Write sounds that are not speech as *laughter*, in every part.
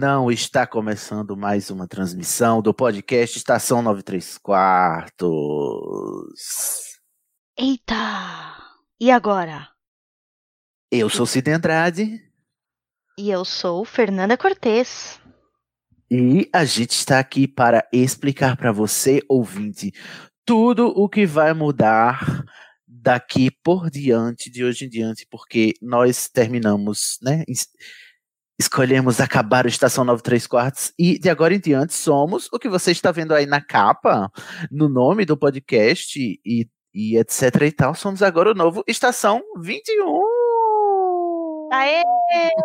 Não, está começando mais uma transmissão do podcast Estação 93 Quartos. Eita! E agora? Eu sou Cid Andrade. E eu sou Fernanda Cortez. E a gente está aqui para explicar para você, ouvinte, tudo o que vai mudar daqui por diante, de hoje em diante, porque nós terminamos, né? Escolhemos acabar o Estação 93 Quartos e de agora em diante somos o que você está vendo aí na capa, no nome do podcast e, e etc e tal. Somos agora o novo Estação 21. Aê!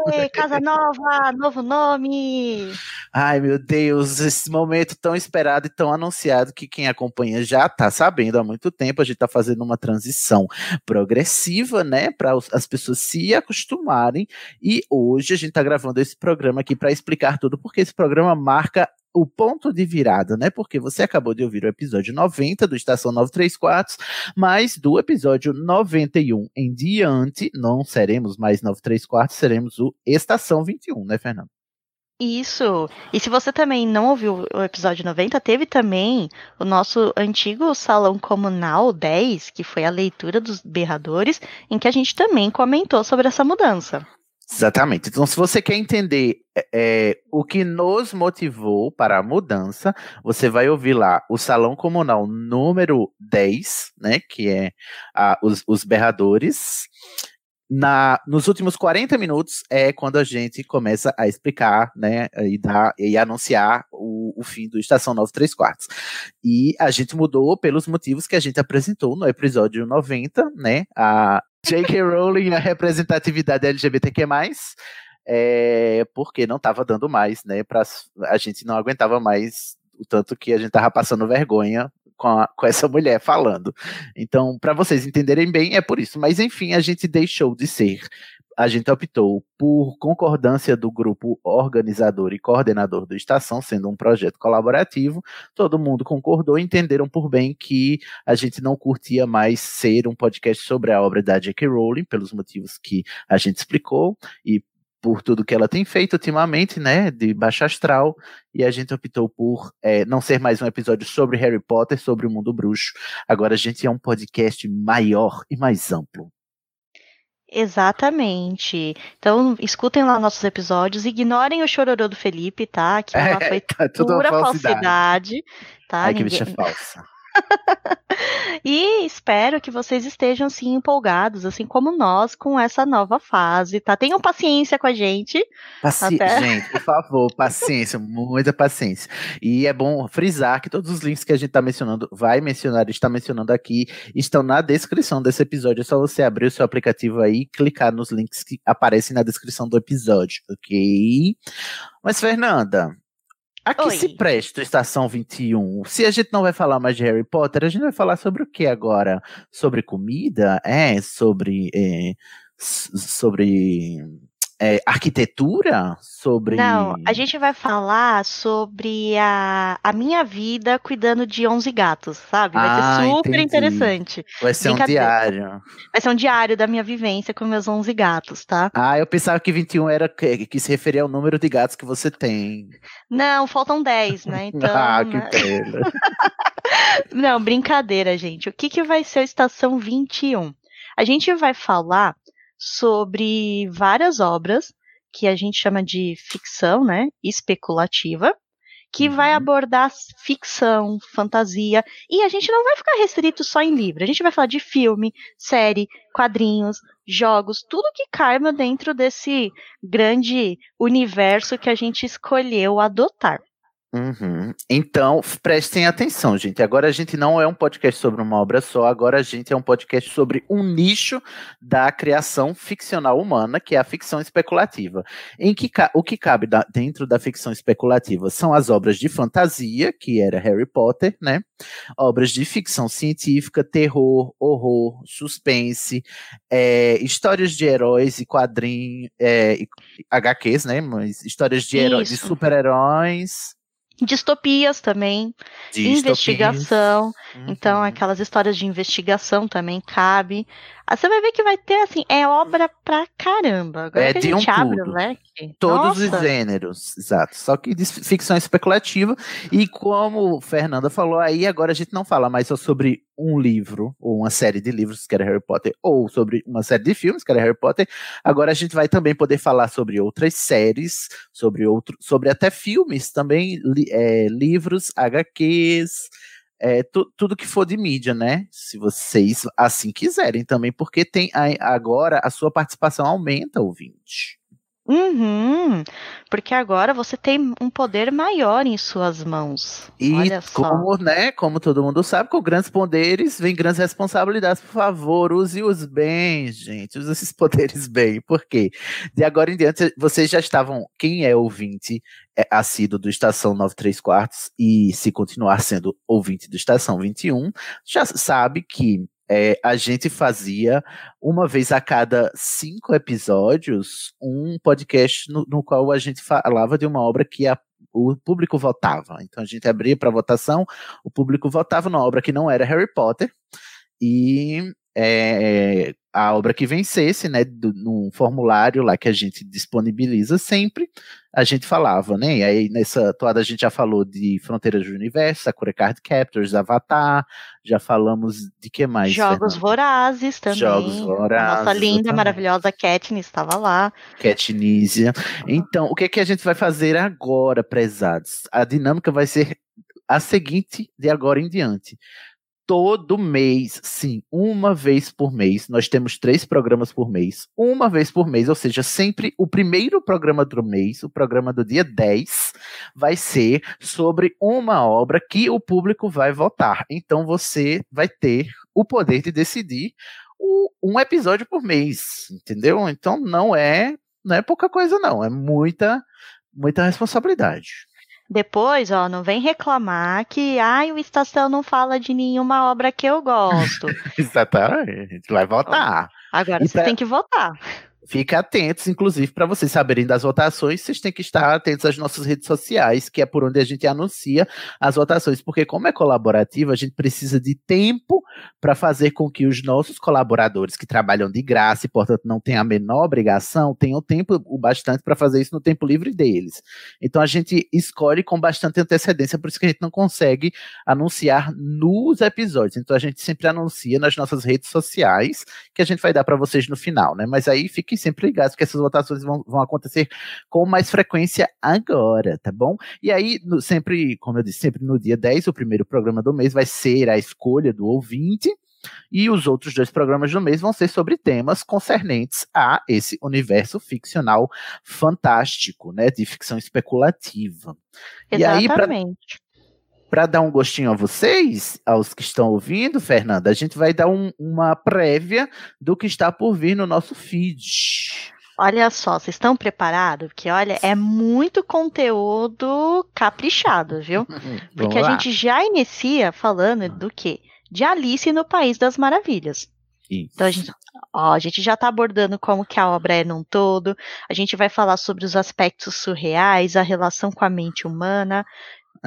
*laughs* Casa nova, novo nome! Ai, meu Deus, esse momento tão esperado e tão anunciado que quem acompanha já está sabendo há muito tempo. A gente está fazendo uma transição progressiva, né, para as pessoas se acostumarem. E hoje a gente está gravando esse programa aqui para explicar tudo, porque esse programa marca o ponto de virada, né? Porque você acabou de ouvir o episódio 90 do Estação 934, mas do episódio 91 em diante, não seremos mais 934, seremos o Estação 21, né, Fernando? Isso. E se você também não ouviu o episódio 90, teve também o nosso antigo salão comunal 10, que foi a leitura dos berradores, em que a gente também comentou sobre essa mudança. Exatamente. Então, se você quer entender é, o que nos motivou para a mudança, você vai ouvir lá o Salão Comunal número 10, né? Que é a, os, os berradores. Na, nos últimos 40 minutos é quando a gente começa a explicar, né, e, dar, e anunciar o, o fim do Estação 93 Quartos. E a gente mudou pelos motivos que a gente apresentou no episódio 90, né, a, J.K. Rowling a representatividade LGBTQ+, é, porque não estava dando mais, né? Pra, a gente não aguentava mais o tanto que a gente tava passando vergonha com, a, com essa mulher falando. Então, para vocês entenderem bem, é por isso. Mas enfim, a gente deixou de ser a gente optou por concordância do grupo organizador e coordenador do Estação, sendo um projeto colaborativo. Todo mundo concordou e entenderam por bem que a gente não curtia mais ser um podcast sobre a obra da J.K. Rowling, pelos motivos que a gente explicou, e por tudo que ela tem feito ultimamente, né, de baixa astral, e a gente optou por é, não ser mais um episódio sobre Harry Potter, sobre o mundo bruxo. Agora a gente é um podcast maior e mais amplo. Exatamente. Então, escutem lá nossos episódios, ignorem o chororô do Felipe, tá? Que *laughs* é, foi tá pura falsidade. falsidade tá? Ai, que bicha falsa. *laughs* e espero que vocês estejam assim empolgados, assim como nós, com essa nova fase, tá? Tenham paciência com a gente. Paci até... *laughs* Gente, por favor, paciência, muita paciência. E é bom frisar que todos os links que a gente tá mencionando, vai mencionar, está mencionando aqui, estão na descrição desse episódio. É só você abrir o seu aplicativo aí e clicar nos links que aparecem na descrição do episódio, ok? Mas, Fernanda, a que Oi. se presta Estação 21? Se a gente não vai falar mais de Harry Potter, a gente vai falar sobre o que agora? Sobre comida? É, sobre. É, sobre é, arquitetura? Sobre. Não, a gente vai falar sobre a, a minha vida cuidando de 11 gatos, sabe? Vai ah, ser super entendi. interessante. Vai ser um diário. Vai ser um diário da minha vivência com meus 11 gatos, tá? Ah, eu pensava que 21 era que, que se referia ao número de gatos que você tem. Não, faltam 10, né? *laughs* Então. ah, que né? pena. *laughs* Não, brincadeira, gente. O que, que vai ser a estação 21? A gente vai falar sobre várias obras que a gente chama de ficção, né, especulativa, que uhum. vai abordar ficção, fantasia, e a gente não vai ficar restrito só em livro, a gente vai falar de filme, série, quadrinhos, jogos, tudo que caiba dentro desse grande universo que a gente escolheu adotar. Uhum. Então, prestem atenção, gente. Agora a gente não é um podcast sobre uma obra só, agora a gente é um podcast sobre um nicho da criação ficcional humana, que é a ficção especulativa. Em que o que cabe da, dentro da ficção especulativa são as obras de fantasia, que era Harry Potter, né? Obras de ficção científica, terror, horror, suspense, é, histórias de heróis e quadrinhos, é, HQs, né? Mas histórias de, heróis, de super-heróis Distopias também, Distopias. investigação. Uhum. Então, aquelas histórias de investigação também cabe. Aí você vai ver que vai ter, assim, é obra pra caramba. Agora É que de a gente um abre tudo. o leque. Todos nossa, os gêneros, exato. Só que ficção especulativa. E como Fernanda falou aí, agora a gente não fala mais só sobre um livro, ou uma série de livros, que era Harry Potter, ou sobre uma série de filmes, que era Harry Potter. Agora a gente vai também poder falar sobre outras séries, sobre outro, sobre até filmes também, li- é, livros, HQs. é, tu- tudo que for de mídia, né? Se vocês assim quiserem também, porque tem a- agora a sua participação aumenta, ouvinte. Uhum, porque agora você tem um poder maior em suas mãos. E como, né, como todo mundo sabe, com grandes poderes vem grandes responsabilidades. Por favor, use-os bem, gente. Use esses *laughs* poderes bem. Por quê? De agora em diante, vocês já estavam. Quem é ouvinte é assíduo do Estação 93 Quartos e se continuar sendo ouvinte do Estação 21, já sabe que é, a gente fazia uma vez a cada cinco episódios um podcast no, no qual a gente falava de uma obra que a o público votava. Então a gente abria para votação, o público votava numa obra que não era Harry Potter e é, a obra que vencesse, né, do, num formulário lá que a gente disponibiliza sempre, a gente falava, né? E aí nessa toada a gente já falou de Fronteiras do Universo, Sakura Card Captors, Avatar, já falamos de que mais? Jogos Fernanda? Vorazes também. Jogos A Vorazes, nossa linda, exatamente. maravilhosa Katniss estava lá. Catnisia. Então, o que, é que a gente vai fazer agora, prezados? A dinâmica vai ser a seguinte de agora em diante. Todo mês, sim, uma vez por mês, nós temos três programas por mês, uma vez por mês, ou seja, sempre o primeiro programa do mês, o programa do dia 10, vai ser sobre uma obra que o público vai votar. Então você vai ter o poder de decidir o- um episódio por mês, entendeu? Então não é não é pouca coisa, não. É muita, muita responsabilidade. Depois, ó, não vem reclamar que ai, o Estação não fala de nenhuma obra que eu gosto. *laughs* Exatamente. A gente vai votar. Agora E vocês pra- têm que votar. Fique atentos, inclusive, para vocês saberem das votações, vocês têm que estar atentos às nossas redes sociais, que é por onde a gente anuncia as votações, porque como é colaborativa, a gente precisa de tempo para fazer com que os nossos colaboradores que trabalham de graça e, portanto, não têm a menor obrigação, tenham tempo o bastante para fazer isso no tempo livre deles. Então a gente escolhe com bastante antecedência, por isso que a gente não consegue anunciar nos episódios. Então a gente sempre anuncia nas nossas redes sociais, que a gente vai dar para vocês no final, né? Mas aí fiquem sempre ligados, porque essas votações vão, vão acontecer com mais frequência agora, tá bom? E aí, no- sempre, como eu disse, sempre no dia 10, o primeiro programa do mês vai ser a escolha do ouvinte. E os outros dois programas do mês vão ser sobre temas concernentes a esse universo ficcional fantástico, né? De ficção especulativa. E aí, pra- Exatamente. Para dar um gostinho a vocês, aos que estão ouvindo, Fernanda, a gente vai dar um- uma prévia do que está por vir no nosso feed. Olha só, vocês estão preparados? Porque, olha, é muito conteúdo caprichado, viu? *laughs* Porque a gente já inicia falando do quê? De Alice no País das Maravilhas. Isso. Então a gente, ó, a gente já está abordando como que a obra é num todo. A gente vai falar sobre os aspectos surreais, a relação com a mente humana.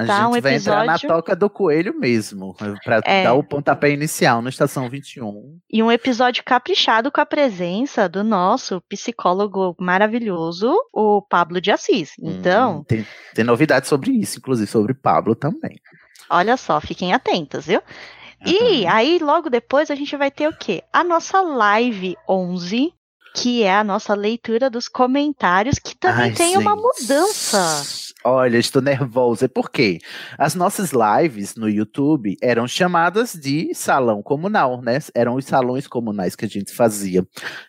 A tá, gente um vai entrar na toca do coelho mesmo, para É. dar o pontapé inicial na estação 21. E um episódio caprichado com a presença do nosso psicólogo maravilhoso, o Pablo de Assis. Então, Hum, tem, tem novidades sobre isso, inclusive sobre Pablo também. olha só, fiquem atentos, viu? E Uhum. aí, logo depois, a gente vai ter o quê? A nossa live 11, que é a nossa leitura dos comentários, que também Ai, tem uma gente. mudança. Olha, estou nervosa. Por quê? As nossas lives no YouTube eram chamadas de salão comunal, né? Eram os salões comunais que a gente fazia.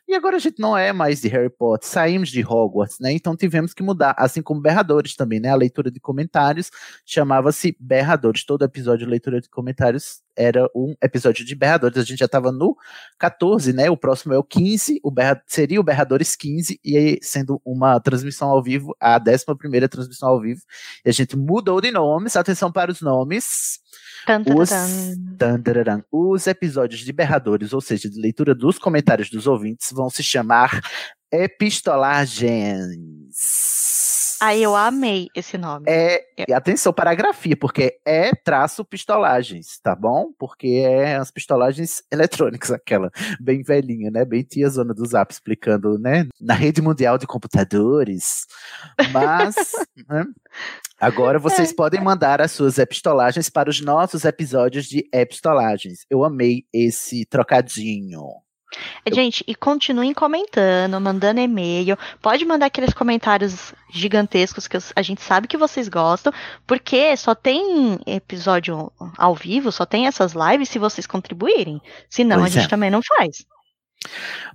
E agora a gente não é mais de Harry Potter, saímos de Hogwarts, né? Então tivemos que mudar, assim como Berradores também, né? A leitura de comentários chamava-se Berradores. Todo episódio de leitura de comentários era um episódio de Berradores. A gente já estava no 14, né? O próximo é o 15, o Berra, seria o Berradores 15, e aí, sendo uma transmissão ao vivo, a 11 transmissão ao vivo. E a gente mudou de nomes, atenção para os nomes. Os, os episódios de Berradores, ou seja, de leitura dos comentários dos ouvintes, vão se chamar Epistolagens. Aí eu amei esse nome. É, e atenção para a grafia, porque é traço pistolagens, tá bom? Porque é as pistolagens *laughs* eletrônicas, aquela bem velhinha, né? Bem tia zona do Zap explicando, né? Na rede mundial de computadores. Mas, *laughs* né? Agora vocês é. podem mandar as suas epistolagens para os nossos episódios de epistolagens. Eu amei esse trocadinho. Gente, e continuem comentando, mandando e-mail. Pode mandar aqueles comentários gigantescos que a gente sabe que vocês gostam, porque só tem episódio ao vivo, só tem essas lives se vocês contribuírem. Senão pois a gente é. também não faz.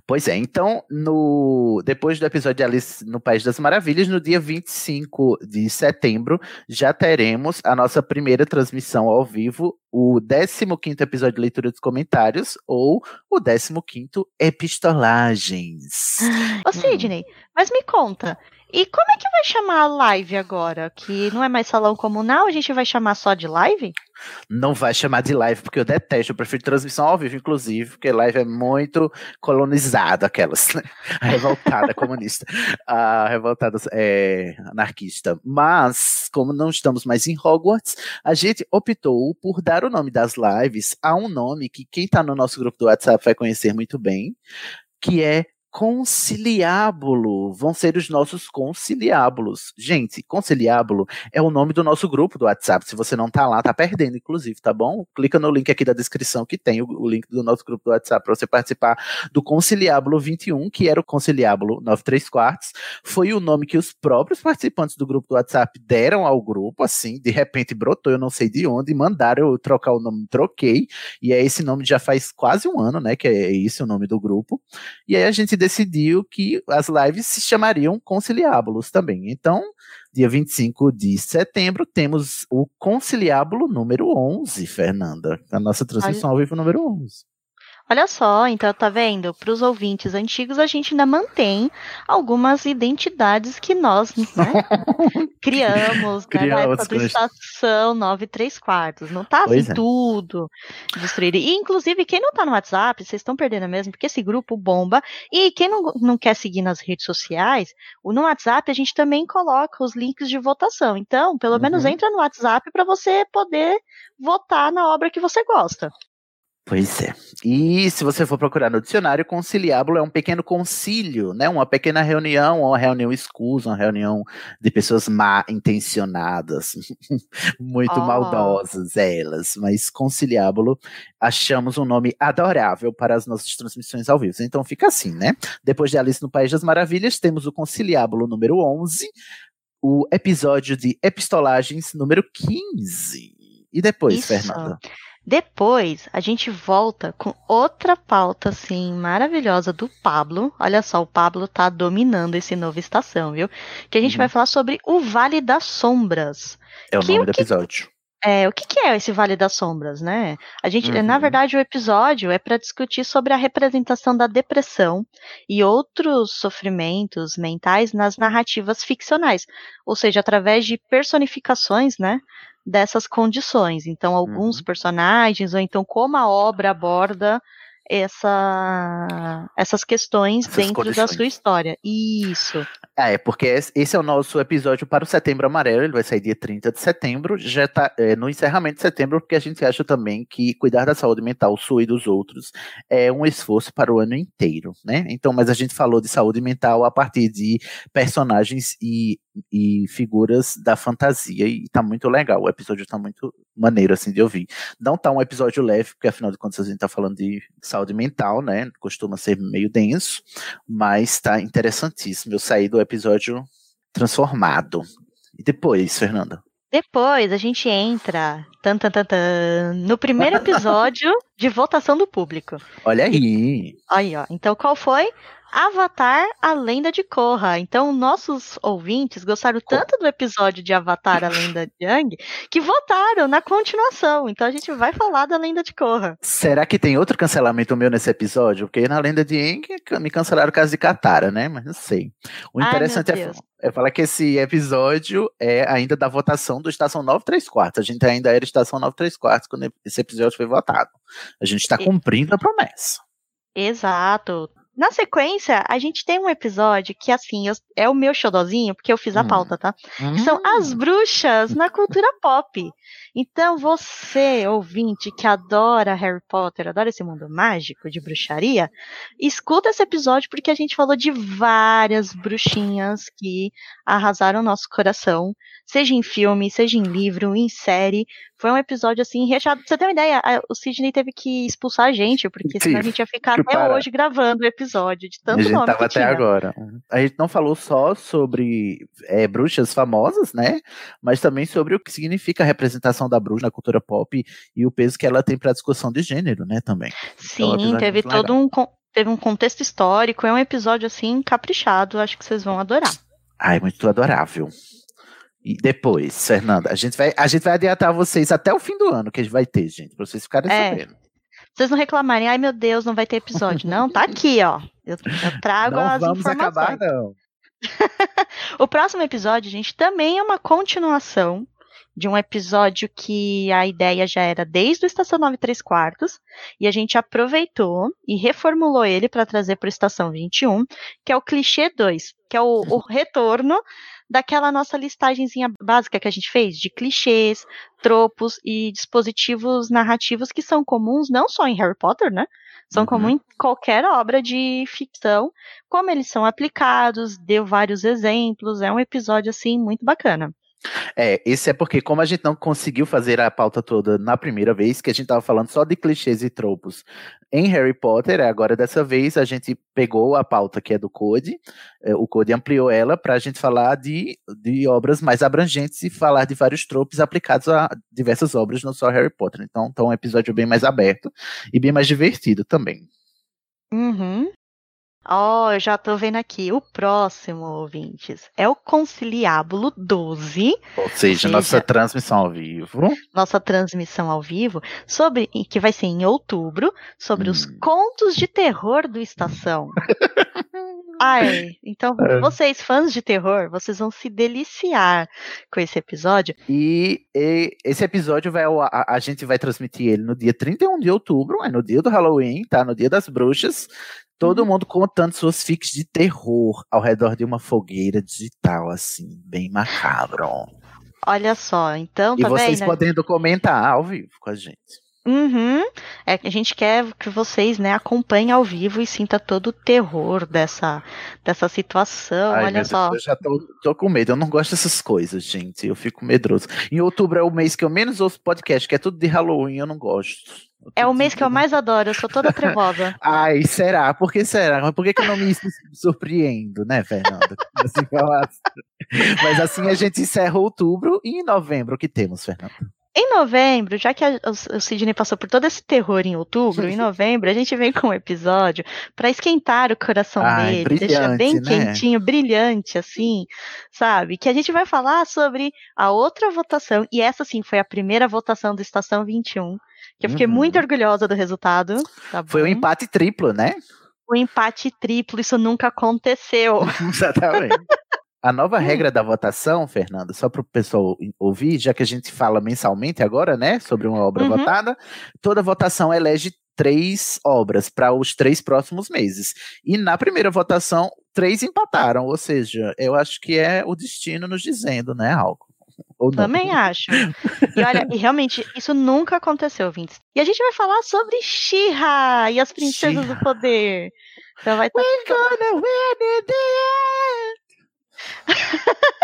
Pois é, então, no, depois do episódio de Alice no País das Maravilhas, no dia 25 de setembro, já teremos a nossa primeira transmissão ao vivo, o 15 episódio de leitura dos comentários, ou o 15 Epistolagens. Ô, Sidney, hum. mas me conta, e como é que vai chamar a live agora? Que não é mais salão comunal, a gente vai chamar só de live? Não vai chamar de live, porque eu detesto, eu prefiro transmissão ao vivo, inclusive, porque live é muito colonizada, aquelas, né? A revoltada *laughs* comunista, a revoltada é, anarquista. Mas, como não estamos mais em Hogwarts, a gente optou por dar o nome das lives a um nome que quem está no nosso grupo do WhatsApp vai conhecer muito bem, que é conciliábulo vão ser os nossos conciliábulos. Gente, conciliábulo é o nome do nosso grupo do WhatsApp. Se você não tá lá, tá perdendo, inclusive, tá bom? Clica no link aqui da descrição que tem o, link do nosso grupo do WhatsApp para você participar do conciliábulo 21, que era o conciliábulo 93 quartos. Foi o nome que os próprios participantes do grupo do WhatsApp deram ao grupo, assim, de repente brotou, eu não sei de onde, mandaram eu trocar o nome, troquei, e é esse nome já faz quase um ano, né, que é esse o nome do grupo. E aí a gente decidiu que as lives se chamariam Conciliábulos também. Então, dia 25 de setembro, temos o Conciliábulo número 11, Fernanda. A nossa transmissão ao vivo número 11. Olha só, então tá vendo? Para os ouvintes antigos, a gente ainda mantém algumas identidades que nós né, *laughs* criamos, né, na época do Estação 9 3 quartos. Não tá assim é. tudo destruído. E, inclusive, quem não tá no WhatsApp, vocês estão perdendo mesmo, porque esse grupo bomba. E quem não, não quer seguir nas redes sociais, no WhatsApp a gente também coloca os links de votação. Então, pelo uhum. menos entra no WhatsApp para você poder votar na obra que você gosta. Pois é. E se você for procurar no dicionário, conciliábulo é um pequeno concílio, né? Uma pequena reunião, uma reunião escusa, uma reunião de pessoas má intencionadas, *laughs* muito oh. maldosas elas. Mas conciliábulo, achamos um nome adorável para as nossas transmissões ao vivo. Então fica assim, né? Depois de Alice no País das Maravilhas, temos o conciliábulo número 11, o episódio de epistolagens número 15. E depois, Isso. Fernanda? Depois, a gente volta com outra pauta, assim, maravilhosa do Pablo. Olha só, o Pablo tá dominando esse novo estação, viu? Que a gente uhum. vai falar sobre o Vale das Sombras. É o que, nome o do que, episódio. É, o que, que, é esse Vale das Sombras, né? A gente, uhum. na verdade, o episódio é para discutir sobre a representação da depressão e outros sofrimentos mentais nas narrativas ficcionais, ou seja, através de personificações, né, dessas condições. Então, alguns uhum. personagens, ou então como a obra aborda essa, essas questões essas dentro condições. da sua história. Isso. É, porque esse é o nosso episódio para o Setembro Amarelo, ele vai sair dia 30 de setembro, já está é, no encerramento de setembro, porque a gente acha também que cuidar da saúde mental sua e dos outros é um esforço para o ano inteiro, né? Então, mas a gente falou de saúde mental a partir de personagens e, e figuras da fantasia, e tá muito legal, o episódio tá muito maneiro, assim, de ouvir. Não tá um episódio leve, porque afinal de contas a gente tá falando de saúde mental, né? Costuma ser meio denso, mas tá interessantíssimo. Eu saí do episódio transformado. E depois, Fernanda? Depois a gente entra tan, tan, tan, tan, no primeiro episódio *laughs* de votação do público. Olha aí. Aí, ó. Então qual foi? Avatar, a lenda de Korra. Então, nossos ouvintes gostaram tanto do episódio de Avatar, a lenda de Yang, que votaram na continuação. Então, a gente vai falar da lenda de Korra. Será que tem outro cancelamento meu nesse episódio? Porque na lenda de Yang me cancelaram o caso de Katara, né? Mas não sei. O interessante Ai, é, é falar que esse episódio é ainda da votação do Estação 9 3 quartos. A gente ainda era Estação 9 3 quartos quando esse episódio foi votado. A gente está cumprindo a promessa. Exato Na sequência, a gente tem um episódio que, assim, eu, é o meu xodozinho, porque eu fiz a Hum. pauta, tá? Hum. São as bruxas na cultura pop. Então, você, ouvinte, que adora Harry Potter, adora esse mundo mágico de bruxaria, escuta esse episódio porque a gente falou de várias bruxinhas que arrasaram nosso coração, seja em filme, seja em livro, em série. Foi um episódio, assim, recheado. Pra você ter uma ideia, a- o Sidney teve que expulsar a gente, porque senão a Tive gente ia ficar até parar. hoje gravando o episódio, de a tanto gente nome tava até tinha. agora. A gente não falou só sobre é, bruxas famosas, né? Mas também sobre o que significa a representação da bruxa na cultura pop e o peso que ela tem para a discussão de gênero, né? Também. Então, é Sim, teve todo legal. um teve um contexto histórico, é um episódio assim caprichado, acho que vocês vão adorar. Ai, muito adorável. E depois, Fernanda, a gente vai, a gente vai adiantar vocês até o fim do ano que a gente vai ter, gente, pra vocês ficarem É. sabendo. Vocês não reclamarem, ai meu Deus, não vai ter episódio. Não, tá aqui, ó. Eu, eu trago Não as vamos informações. acabar, não. *laughs* O próximo episódio, gente, também é uma continuação de um episódio que a ideia já era desde o Estação 9 3 quartos, e a gente aproveitou e reformulou ele para trazer para o Estação 21, que é o clichê 2, que é o, o *laughs* retorno daquela nossa listagenzinha básica que a gente fez de clichês, tropos e dispositivos narrativos que são comuns não só em Harry Potter, né? São Uhum. comuns em qualquer obra de ficção, como eles são aplicados, deu vários exemplos, é um episódio assim muito bacana. É, esse é porque, como a gente não conseguiu fazer a pauta toda na primeira vez, que a gente tava falando só de clichês e tropos em Harry Potter, agora dessa vez a gente pegou a pauta que é do Code, é, o Code ampliou ela para a gente falar de, de obras mais abrangentes e falar de vários tropos aplicados a diversas obras, não só Harry Potter. Então, então é um episódio bem mais aberto e bem mais divertido também. Uhum. Ó, eu já tô vendo aqui. O próximo, ouvintes, é o Conciliábulo 12, Ou seja, nossa transmissão ao vivo. nossa transmissão ao vivo, sobre que vai ser em outubro, sobre os Hum. contos de terror do Estação. *laughs* Ai, então É. vocês fãs de terror, vocês vão se deliciar com esse episódio. E, e esse episódio vai a, a gente vai transmitir ele no dia 31 de outubro, é no dia do Halloween, tá? No dia das bruxas. Todo Uhum. mundo contando suas fics de terror ao redor de uma fogueira digital, assim, bem macabro. Olha só, então e tá vocês vendo? podendo comentar ao vivo com a gente. Uhum. É que a gente quer que vocês, né, acompanhem ao vivo e sinta todo o terror dessa, dessa situação. Ai, Olha só. Deus, eu já tô, tô com medo. Eu não gosto dessas coisas, gente. Eu fico medroso. Em outubro é o mês que eu menos ouço podcast, que é tudo de Halloween, eu não gosto. É o mês que eu mais adoro, eu sou toda trevosa. *laughs* Ai, será? Por que será? Mas por que, que eu não me surpreendo, né, Fernanda? informação? Mas assim a gente encerra outubro e em novembro o que temos, Fernanda? Em novembro, já que a- o, o Sidney passou por todo esse terror em outubro, em novembro a gente vem com um episódio pra esquentar o coração Ai, dele, deixar bem né? quentinho, brilhante, assim, sabe? Que a gente vai falar sobre a outra votação, e essa sim foi a primeira votação do Estação 21, que eu fiquei Uhum. muito orgulhosa do resultado. tá Foi um empate triplo, né? o empate triplo, isso nunca aconteceu. *laughs* Exatamente. A nova *laughs* regra da votação, Fernanda, só para o pessoal ouvir, já que a gente fala mensalmente agora, né, sobre uma obra Uhum. votada, toda votação elege três obras para os três próximos meses. E na primeira votação, três empataram, ou seja, eu acho que é o destino nos dizendo, né, algo. Ou não. Também acho. E olha, e realmente, isso nunca aconteceu, Vintes. E a gente vai falar sobre She-Ra e as princesas She-Ra. do poder. Então vai estar Gonna win in the end. *laughs*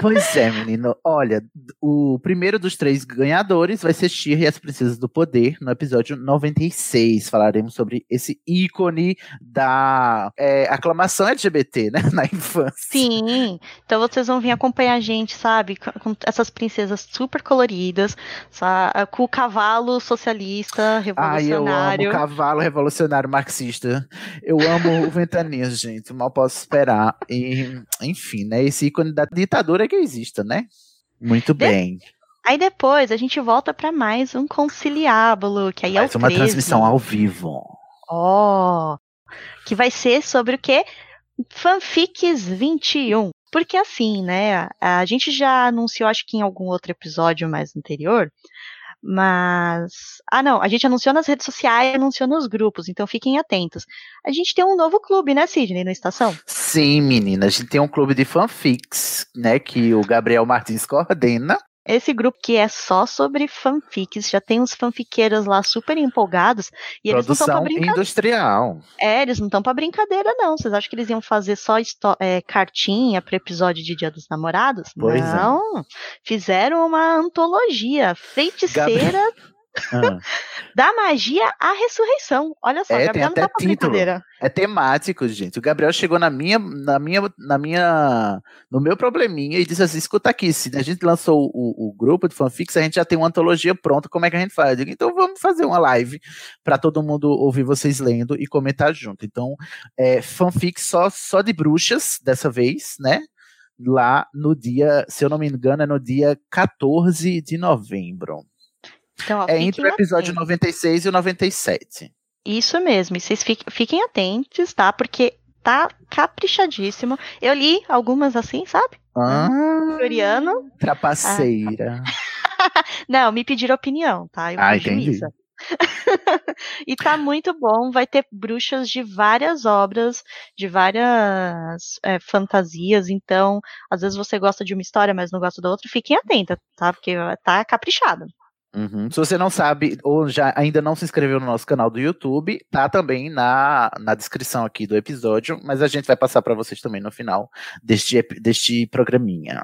Pois é, menino. Olha, o primeiro dos três ganhadores vai ser Shira e as Princesas do Poder, no episódio 96. Falaremos sobre esse ícone da é, aclamação LGBT, né? *laughs* Na infância. Sim, então vocês vão vir acompanhar a gente, sabe? Com, essas princesas super coloridas, sa- com o cavalo socialista, Ai, eu amo revolucionário. cavalo revolucionário marxista. Eu amo o Ventanias, gente. Mal posso esperar. E, enfim, né? Esse ícone da ditadura que exista, né? Muito De- bem. Aí depois a gente volta pra mais um conciliábulo, que aí é Mais o uma 13. transmissão ao vivo. Ó, que vai ser sobre o quê? Fanfics 21. Porque assim, né, a gente já anunciou, acho que em algum outro episódio mais anterior, Mas. Ah, não, a gente anunciou nas redes sociais, anunciou nos grupos, então fiquem atentos. A gente tem um novo clube, né, Sidney, na estação? Sim, menina, a gente tem um clube de fanfics, né, que o Gabriel Martins coordena. Esse grupo que é só sobre fanfics, já tem uns fanfiqueiros lá super empolgados. E eles Produção não estão pra brincadeira. industrial. É, eles não estão pra brincadeira, não. Vocês acham que eles iam fazer só é, cartinha pro episódio de Dia dos Namorados? Pois não. É. Fizeram uma antologia. Feiticeira. Gabriel... Ah. *laughs* Da magia à ressurreição. Olha só, é, Gabriel até tá título. É temático, gente. O Gabriel chegou na minha, na minha, na minha, no meu probleminha e disse assim: escuta aqui, se a gente lançou o, o grupo de fanfics, a gente já tem uma antologia pronta, como é que a gente faz? Digo, então vamos fazer uma live para todo mundo ouvir vocês lendo e comentar junto. Então, é, fanfic só, só de bruxas dessa vez, né? Lá no dia, se eu não me engano, é no dia 14 de novembro. Então, ó, é entre o episódio atentos. 96 e o 97. Isso mesmo, e vocês fiquem, fiquem atentos, tá? Porque tá caprichadíssimo. Eu li algumas assim, sabe? Ah, Coreano. Trapaceira. Ah. *laughs* Não, me pediram opinião, tá? Eu ah, entendi. Juíza. *laughs* e tá muito bom. Vai ter bruxas de várias obras, de várias é, fantasias. Então, às vezes você gosta de uma história, mas não gosta da outra. Fiquem atentos, tá? Porque tá caprichado. Uhum. Se você não sabe ou já ainda não se inscreveu no nosso canal do YouTube, tá também na, na descrição aqui do episódio, mas a gente vai passar para vocês também no final deste, deste programinha.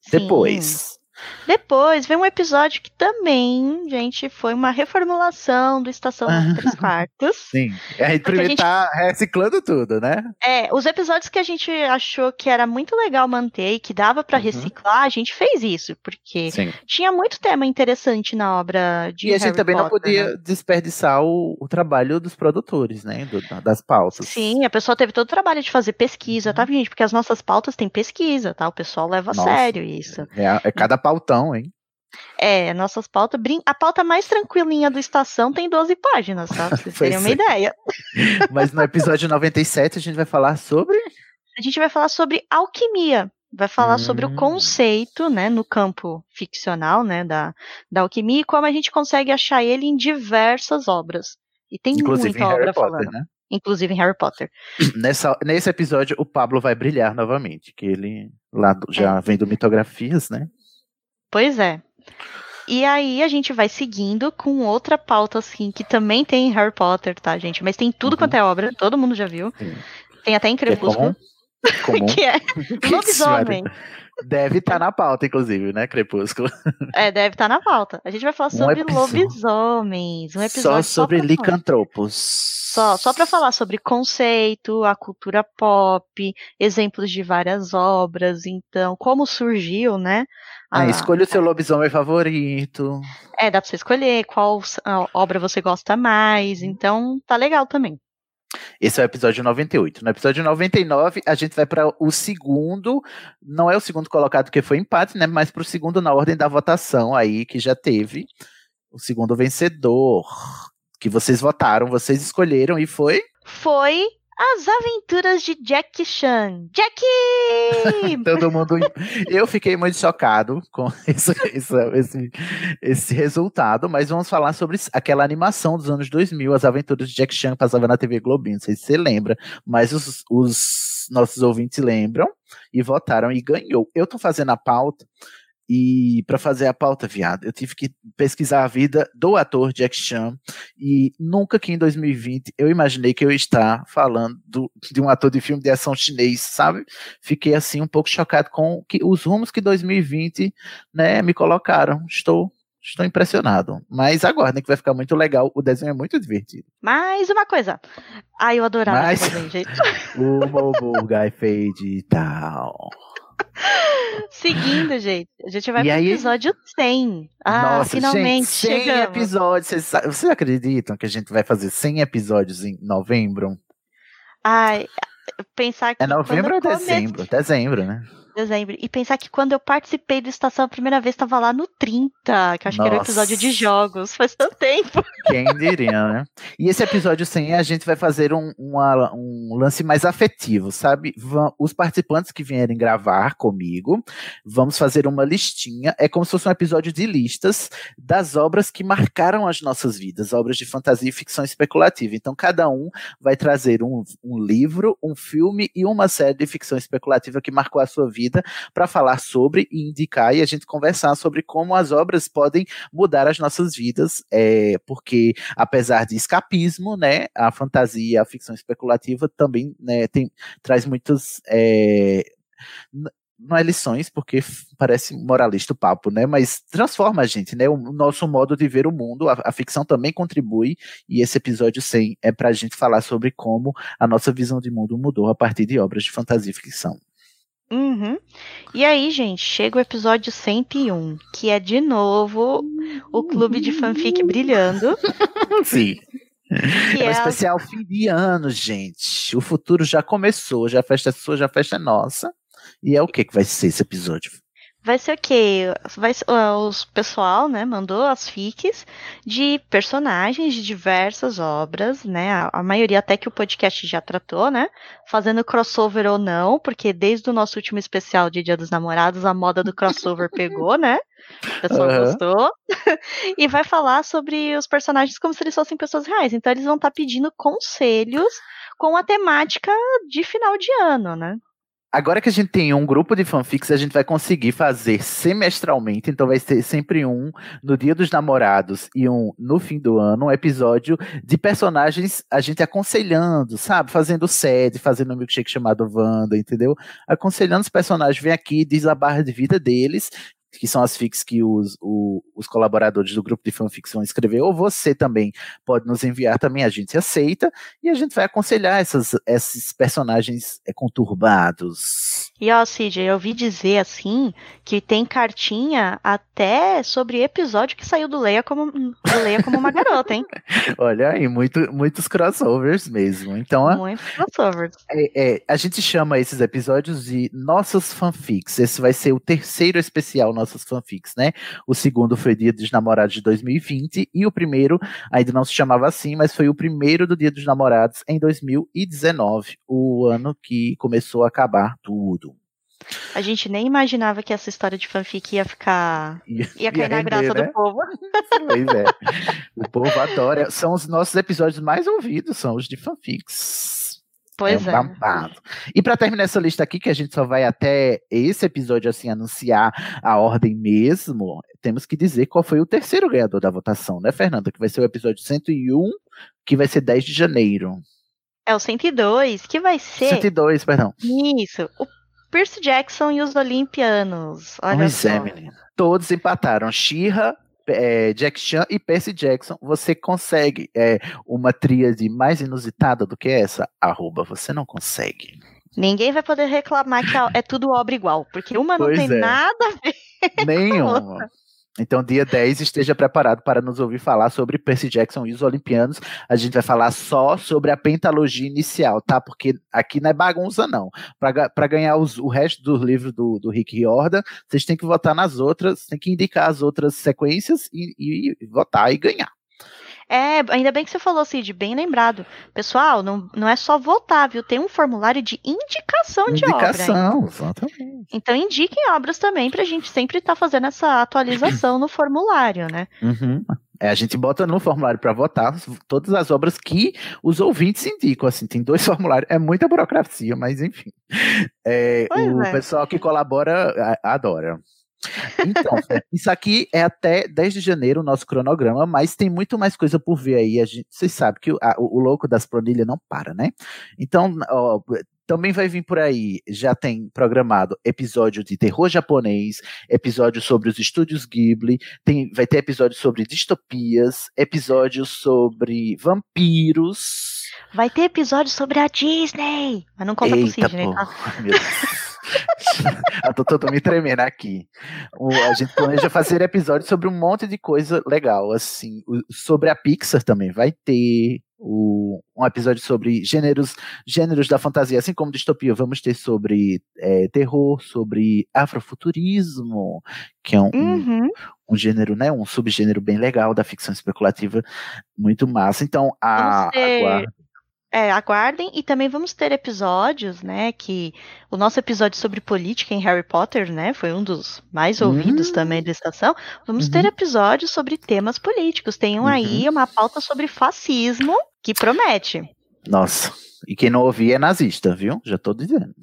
Sim. Depois. Depois vem um episódio que também, gente, foi uma reformulação do Estação dos Três Quartos. *laughs* Sim. Gente primeiro gente... tá reciclando tudo, né? É, os episódios que a gente achou que era muito legal manter e que dava para uhum. reciclar, a gente fez isso, porque Sim. tinha muito tema interessante na obra de E a gente Harry também Potter, não podia né? desperdiçar o, o, trabalho dos produtores, né? Do, das pautas. Sim, a pessoa teve todo o trabalho de fazer pesquisa, tá, uhum. gente? Porque as nossas pautas têm pesquisa, tá? O pessoal leva Nossa, a sério isso. É, é cada pautão, hein? É, nossas pautas. A pauta mais tranquilinha do Estação tem 12 páginas, tá? Pra vocês *laughs* terem uma é. ideia. *laughs* Mas no episódio 97 a gente vai falar sobre. A gente vai falar sobre alquimia. Vai falar hum. sobre o hum. conceito, né, no campo ficcional, né, da, da alquimia e como a gente consegue achar ele em diversas obras. E tem Inclusive muita em obra Harry Potter, falando. né? Inclusive em Harry Potter. *clears throat* Nessa, nesse episódio, o Pablo vai brilhar novamente, que ele lá do, já é. vem do Mitografias, né? Pois é. E aí a gente vai seguindo com outra pauta, assim, que também tem em Harry Potter, tá, gente? Mas tem tudo uhum. quanto é obra, todo mundo já viu. Sim. Tem até em Crepúsculo. Que é comum. que é *laughs* lobisomem. Deve estar tá na pauta, inclusive, né, Crepúsculo? *laughs* É, deve estar tá na pauta. A gente vai falar um sobre episódio. lobisomens. Um episódio só sobre só licantropos. Só, só para falar sobre conceito, a cultura pop, exemplos de várias obras, então, como surgiu, né? Ah, escolha o seu lobisomem favorito. É, dá pra você escolher qual obra você gosta mais, então tá legal também. Esse é o episódio 98. No episódio 99, a gente vai para o segundo, não é o segundo colocado que foi empate, né, mas para o segundo na ordem da votação aí que já teve o segundo vencedor que vocês votaram, vocês escolheram e foi? Foi as Aventuras de Jack Chan. Jack! *laughs* Todo mundo. Eu fiquei muito chocado com *laughs* esse, esse, esse, resultado, mas vamos falar sobre aquela animação dos anos 2000, As Aventuras de Jack Chan, passava na TV Globinho. Não sei se você lembra, mas os, os nossos ouvintes lembram e votaram e ganhou. Eu tô fazendo a pauta e para fazer a pauta, viado, eu tive que pesquisar a vida do ator Jack Chan. E nunca que em 2020 eu imaginei que eu ia estar falando do, de um ator de filme de ação chinês, sabe? Fiquei assim um pouco chocado com que, os rumos que 2020 né, me colocaram. Estou Estou impressionado. Mas aguardem que vai ficar muito legal. O desenho é muito divertido. Mais uma coisa. Ai, eu adorava Mas... desenho, gente. *laughs* o Mobu Guy Fade e tal. Seguindo, gente. A gente vai e pro aí... episódio 100. Ah, Nossa, finalmente gente, 100 chegamos. episódios. Vocês, vocês acreditam que a gente vai fazer 100 episódios em novembro? Ai, pensar que. É novembro ou come... dezembro? Dezembro, né? Dezembro. E pensar que quando eu participei do Estação a primeira vez, estava lá no 30, que acho Nossa. que era o episódio de jogos. Faz tanto tempo. Quem diria, né? E esse episódio 100 a gente vai fazer um, uma, um lance mais afetivo, sabe? Os participantes que vierem gravar comigo, vamos fazer uma listinha. É como se fosse um episódio de listas das obras que marcaram as nossas vidas, obras de fantasia e ficção especulativa. Então, cada um vai trazer um, um livro, um filme e uma série de ficção especulativa que marcou a sua vida para falar sobre e indicar e a gente conversar sobre como as obras podem mudar as nossas vidas, é, porque apesar de escapismo, né, a fantasia, a ficção especulativa também né, tem, traz muitas é, não é lições, porque parece moralista o papo, né? Mas transforma a gente, né? O nosso modo de ver o mundo, a, a ficção também contribui, e esse episódio 100 é para a gente falar sobre como a nossa visão de mundo mudou a partir de obras de fantasia e ficção. Uhum. E aí, gente, chega o episódio 101, que é de novo o clube de fanfic brilhando. *laughs* Sim. Que é, é um especial fim de ano, gente. O futuro já começou, já a festa é sua, já a festa é nossa. E é o que que vai ser esse episódio? Vai ser o quê? Vai, uh, os pessoal, né, mandou as fics de personagens de diversas obras, né? A, a, maioria até que o podcast já tratou, né? Fazendo crossover ou não, porque desde o nosso último especial de Dia dos Namorados, a moda do crossover *laughs* pegou, né? O pessoal uhum. gostou. *laughs* e vai falar sobre os personagens como se eles fossem pessoas reais. Então eles vão estar tá pedindo conselhos com a temática de final de ano, né? Agora que a gente tem um grupo de fanfics, a gente vai conseguir fazer semestralmente, então vai ser sempre um no Dia dos Namorados e um no fim do ano, um episódio de personagens a gente aconselhando, sabe? Fazendo sede, fazendo um milkshake chamado Wanda, entendeu? Aconselhando os personagens, vem aqui, diz a barra de vida deles que são as fics que os, o, os colaboradores do grupo de fanfics vão escrever, ou você também pode nos enviar também, a gente aceita, e a gente vai aconselhar essas, esses personagens é, conturbados. E ó, Cid, eu ouvi dizer assim que tem cartinha até sobre episódio que saiu do Leia como, do Leia como uma garota, hein? *laughs* Olha aí, muito, muitos crossovers mesmo. Então, muitos crossovers. É, é, a gente chama esses episódios de nossos fanfics. Esse vai ser o terceiro especial nossas fanfics, né? O segundo foi Dia dos Namorados de 2020 e o primeiro ainda não se chamava assim, mas foi o primeiro do Dia dos Namorados em 2019, o ano que começou a acabar tudo. A gente nem imaginava que essa história de fanfic ia ficar. Ia, ia cair ia na graça né? do povo. *laughs* Pois é. O povo adora. São os nossos episódios mais ouvidos, são os de fanfics. Pois é. Um é. E para terminar essa lista aqui, que a gente só vai até esse episódio assim anunciar a ordem mesmo, temos que dizer qual foi o terceiro ganhador da votação, né, Fernanda? Que vai ser o episódio 101, que vai ser 10 de janeiro. É o 102, que vai ser. 102, perdão. Isso. O Percy Jackson e os Olimpianos. Olha pois só. é, menina. Todos empataram. Shira, é, Jack Chan e Percy Jackson, você consegue é, uma tríade mais inusitada do que essa? Arroba, você não consegue. Ninguém vai poder reclamar que é tudo obra igual, porque uma não pois tem é. nada a ver. *laughs* Nenhuma. Então, dia 10, esteja preparado para nos ouvir falar sobre Percy Jackson e os Olimpianos. A gente vai falar só sobre a pentalogia inicial, tá? Porque aqui não é bagunça, não. Para ganhar os, o resto dos livros do, do Rick Riordan, vocês têm que votar nas outras, tem que indicar as outras sequências e, e, e votar e ganhar. É, ainda bem que você falou, Cid, bem lembrado. Pessoal, não, não é só votar, viu? Tem um formulário de indicação, indicação de obra. Indicação, exatamente. Então indiquem obras também pra gente sempre estar tá fazendo essa atualização no formulário, né? Uhum. É, a gente bota no formulário para votar todas as obras que os ouvintes indicam. Assim, tem dois *laughs* formulários, é muita burocracia, mas enfim. É, o é. pessoal que colabora adora. Então, *laughs* isso aqui é até 10 de janeiro o nosso cronograma, mas tem muito mais coisa por ver aí. A gente, vocês sabem que o, a, o louco das planilhas não para, né? Então, ó, também vai vir por aí, já tem programado episódio de terror japonês, episódio sobre os estúdios Ghibli, tem, vai ter episódio sobre distopias, episódio sobre vampiros. Vai ter episódio sobre a Disney! Mas não conta Eita, pro Sidney, tá? *laughs* Meu Deus. *laughs* eu tô, tô, me tremendo aqui. O, a gente planeja fazer episódios sobre um monte de coisa legal, assim. O, sobre a Pixar também vai ter. o, um episódio sobre gêneros, gêneros da fantasia, assim como distopia, vamos ter sobre é, terror, sobre afrofuturismo, que é um, uhum. um, um, gênero, né, um subgênero bem legal da ficção especulativa, muito massa. Então, a. É, aguardem e também vamos ter episódios, né? Que o nosso episódio sobre política em Harry Potter, né? Foi um dos mais ouvidos uhum. também da estação. Vamos uhum. ter episódios sobre temas políticos. Tem um uhum. aí uma pauta sobre fascismo que promete. Nossa, e quem não ouvir é nazista, viu? Já tô dizendo.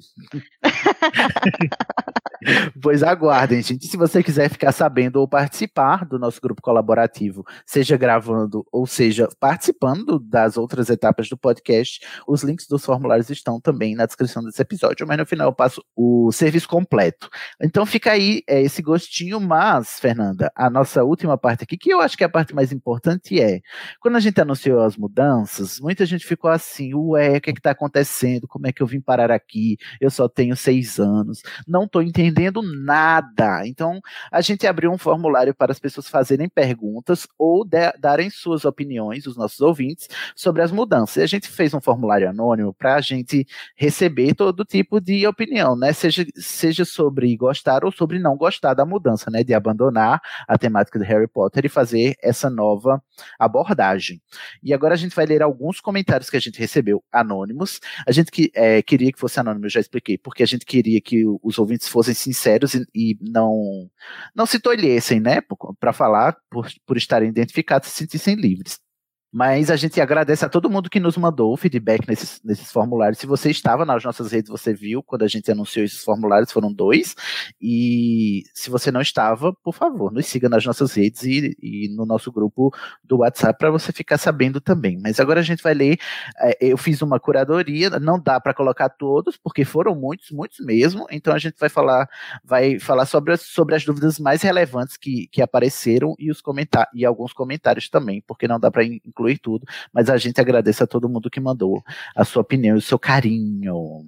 *laughs* pois aguardem, gente. Se você quiser ficar sabendo ou participar do nosso grupo colaborativo, seja gravando ou seja participando das outras etapas do podcast, os links dos formulários estão também na descrição desse episódio. Mas no final eu passo o serviço completo. Então fica aí é, esse gostinho, mas, Fernanda, a nossa última parte aqui, que eu acho que é a parte mais importante é, quando a gente anunciou as mudanças, muita gente ficou assim, ué, que está acontecendo? Como é que eu vim parar aqui? Eu só tenho seis anos, não estou entendendo nada. Então, a gente abriu um formulário para as pessoas fazerem perguntas ou de, darem suas opiniões, os nossos ouvintes, sobre as mudanças. E a gente fez um formulário anônimo para a gente receber todo tipo de opinião, né? Seja, seja sobre gostar ou sobre não gostar da mudança, né? De abandonar a temática de Harry Potter e fazer essa nova abordagem. E agora a gente vai ler alguns comentários que a gente recebeu anônimos anônimos. A gente que, é, queria que fosse anônimo, eu já expliquei, porque a gente queria que os ouvintes fossem sinceros e, e não, não se tolhessem, né, para falar, por, por estarem identificados, se sentissem livres. Mas a gente agradece a todo mundo que nos mandou feedback nesses, nesses formulários. Se você estava nas nossas redes, você viu quando a gente anunciou esses formulários, foram dois. E se você não estava, por favor, nos siga nas nossas redes e, e no nosso grupo do WhatsApp para você ficar sabendo também. Mas agora a gente vai ler. É, eu fiz uma curadoria, não dá para colocar todos, porque foram muitos, muitos mesmo. Então a gente vai falar, vai falar sobre, as, sobre as dúvidas mais relevantes que, que apareceram e, os comentar e alguns comentários também, porque não dá para incluir tudo, mas a gente agradece a todo mundo que mandou a sua opinião e o seu carinho.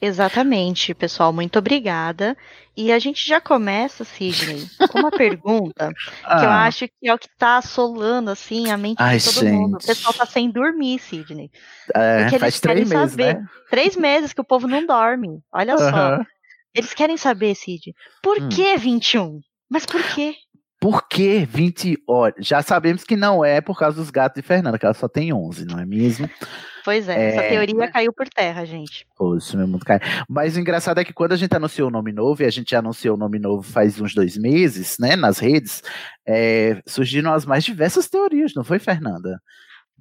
Exatamente, pessoal, muito obrigada. E a gente já começa, Sidney, com uma pergunta ah. *laughs* que eu ah. acho que é o que está assolando assim a mente Ai, de todo gente. mundo. O pessoal está sem dormir, Sidney. É, faz três meses, saber. né? Três meses que o povo não dorme. Olha uh -huh. só. Eles querem saber, Cid, por hum. que 21? Mas por quê? Por que 20 horas? Já sabemos que não é por causa dos gatos de Fernanda, que ela só tem 11, não é mesmo? Pois é, é essa teoria caiu por terra, gente. Poxa, meu mundo cai. Mas o engraçado é que quando a gente anunciou o nome novo, e a gente anunciou o nome novo faz uns dois meses, né, nas redes, é, surgiram as mais diversas teorias, não foi, Fernanda?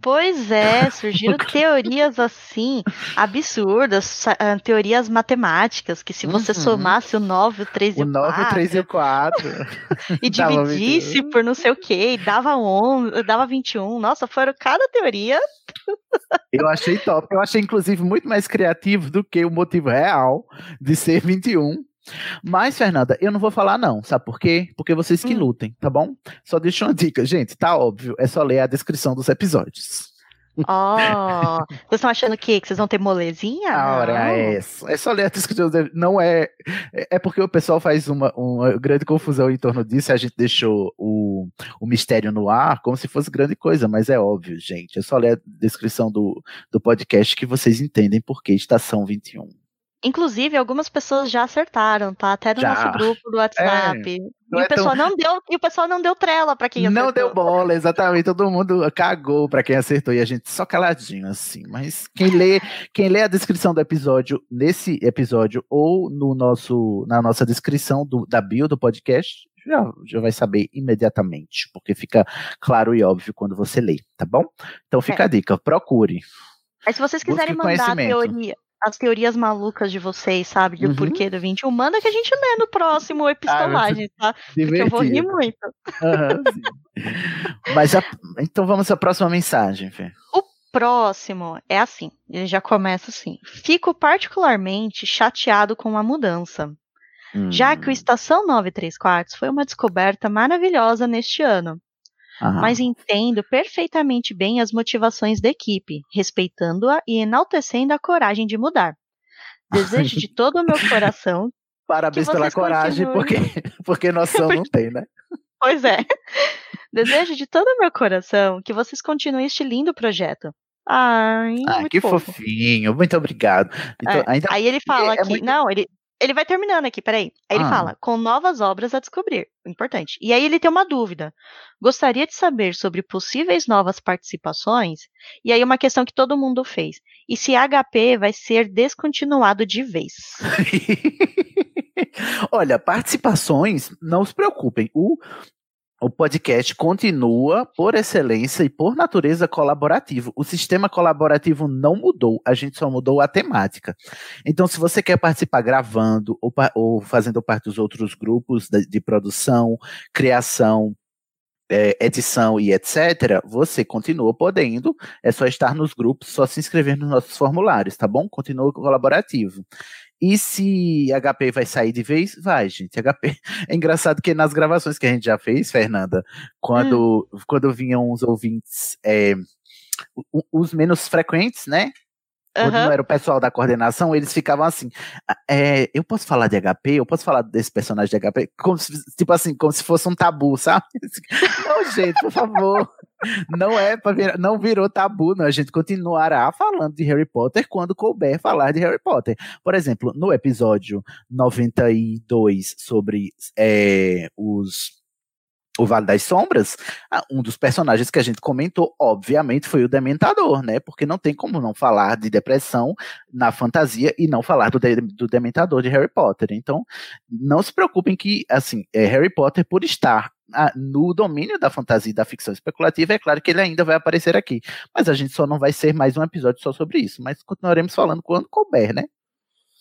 Pois é, surgiram *laughs* teorias assim, absurdas, ah, teorias matemáticas, que se você uhum. somasse o 9, o 3 e o 4... O 9, o 3 e o 4... *laughs* e *laughs* dividisse por não sei o que, dava, 11, dava 21. Nossa, foram cada teoria... Eu achei top, eu achei inclusive muito mais criativo do que o motivo real de ser 21. Mas, Fernanda, eu não vou falar não, sabe por quê? Porque vocês que hum. lutem, tá bom? Só deixa uma dica, gente, tá óbvio, é só ler a descrição dos episódios. Oh, vocês estão achando que, que vocês vão ter molezinha? A hora é essa. É só ler a descrição. Não é. É porque o pessoal faz uma, uma grande confusão em torno disso. A gente deixou o, o mistério no ar como se fosse grande coisa, mas é óbvio, gente. É só ler a descrição do, do podcast que vocês entendem por que Estação 21. Inclusive, algumas pessoas já acertaram, tá? Até no já. nosso grupo do WhatsApp. É, e, é o pessoal tão... não deu, e o pessoal não deu trela para quem acertou. Não deu bola, exatamente. Todo mundo cagou para quem acertou. E a gente só caladinho, assim. Mas quem lê, quem lê a descrição do episódio, nesse episódio, ou no nosso, na nossa descrição do, da bio do podcast, já, já vai saber imediatamente, porque fica claro e óbvio quando você lê, tá bom? Então fica é. a dica, procure. Mas se vocês quiserem mandar a teoria, as teorias malucas de vocês, sabe? Do uhum. porquê do 21, manda que a gente lê no próximo epistolagem, ah, tá? Divertido. Porque eu vou rir muito. Uhum, Mas a, então vamos à próxima mensagem, Fê. O próximo é assim, ele já começa assim. Fico particularmente chateado com a mudança. Hum. Já que o hum. Estação 93 Quartos foi uma descoberta maravilhosa neste ano. Aham. mas entendo perfeitamente bem as motivações da equipe, respeitando-a e enaltecendo a coragem de mudar. Desejo de todo o meu *laughs* coração. Parabéns pela coragem, porque, *laughs* porque noção não tem, né? Pois é. Desejo de todo o meu coração que vocês continuem este lindo projeto. Ai, ah, que fofo. fofinho. Muito obrigado. Então, é. Aí ele fala é, é muito... não, ele, ele vai terminando aqui, peraí. Aí ah. ele fala, com novas obras a descobrir. Importante. E aí ele tem uma dúvida. Gostaria de saber sobre possíveis novas participações. E aí uma questão que todo mundo fez. E se HP vai ser descontinuado de vez? *laughs* Olha, participações, não se preocupem. O, o podcast continua, por excelência e por natureza, colaborativo. O sistema colaborativo não mudou, a gente só mudou a temática. Então, se você quer participar gravando ou, ou fazendo parte dos outros grupos de, de produção, criação, é, edição e etc., você continua podendo, é só estar nos grupos, só se inscrever nos nossos formulários, tá bom? Continua colaborativo. E se HP vai sair de vez? Vai, gente. HP. *laughs* É engraçado que nas gravações que a gente já fez, Fernanda, quando, hum. quando vinham os ouvintes, é, os menos frequentes, né? Quando uhum. não era o pessoal da coordenação, eles ficavam assim. Ah, é, eu posso falar de HP? Eu posso falar desse personagem de HP? Como se, tipo assim, como se fosse um tabu, sabe? *laughs* Não, gente, por favor. Não é para vir, não virou tabu, não. A gente continuará falando de Harry Potter quando couber falar de Harry Potter. Por exemplo, no episódio 92 sobre é, os o Vale das Sombras, um dos personagens que a gente comentou, obviamente, foi o Dementador, né? Porque não tem como não falar de depressão na fantasia e não falar do, de, do Dementador de Harry Potter. Então, não se preocupem que, assim, é Harry Potter, por estar no domínio da fantasia e da ficção especulativa, é claro que ele ainda vai aparecer aqui. Mas a gente só não vai ser mais um episódio só sobre isso. Mas continuaremos falando quando couber, né?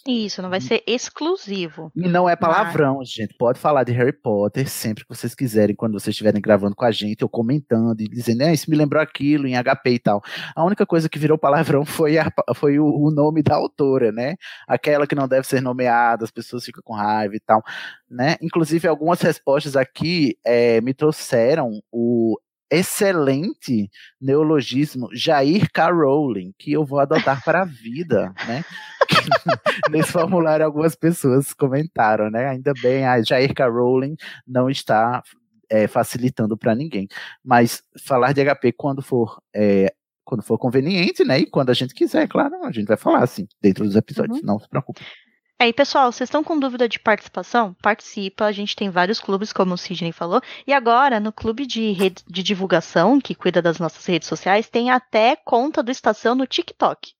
Isso, não vai ser exclusivo. E não é palavrão, mas... gente. Pode falar de Harry Potter sempre que vocês quiserem, quando vocês estiverem gravando com a gente, ou comentando e dizendo, é, isso me lembrou aquilo em HP e tal. A única coisa que virou palavrão *laughs* foi, a, foi o, o, nome da autora, né? Aquela que não deve ser nomeada, as pessoas ficam com raiva e tal, né? Inclusive, algumas respostas aqui é, me trouxeram o excelente neologismo Jair K. Rowling, que eu vou adotar para a vida, né? *laughs* Nesse formulário algumas pessoas comentaram, né? Ainda bem, a Jair K. Rowling não está é, facilitando para ninguém. Mas falar de HP quando for é, quando for conveniente, né? E quando a gente quiser, claro, a gente vai falar assim dentro dos episódios. Uhum. Não se preocupe. Aí, pessoal, vocês estão com dúvida de participação? Participa, a gente tem vários clubes, como o Sidney falou. E agora, no clube de, rede, de divulgação, que cuida das nossas redes sociais, tem até conta do Estação no TikTok.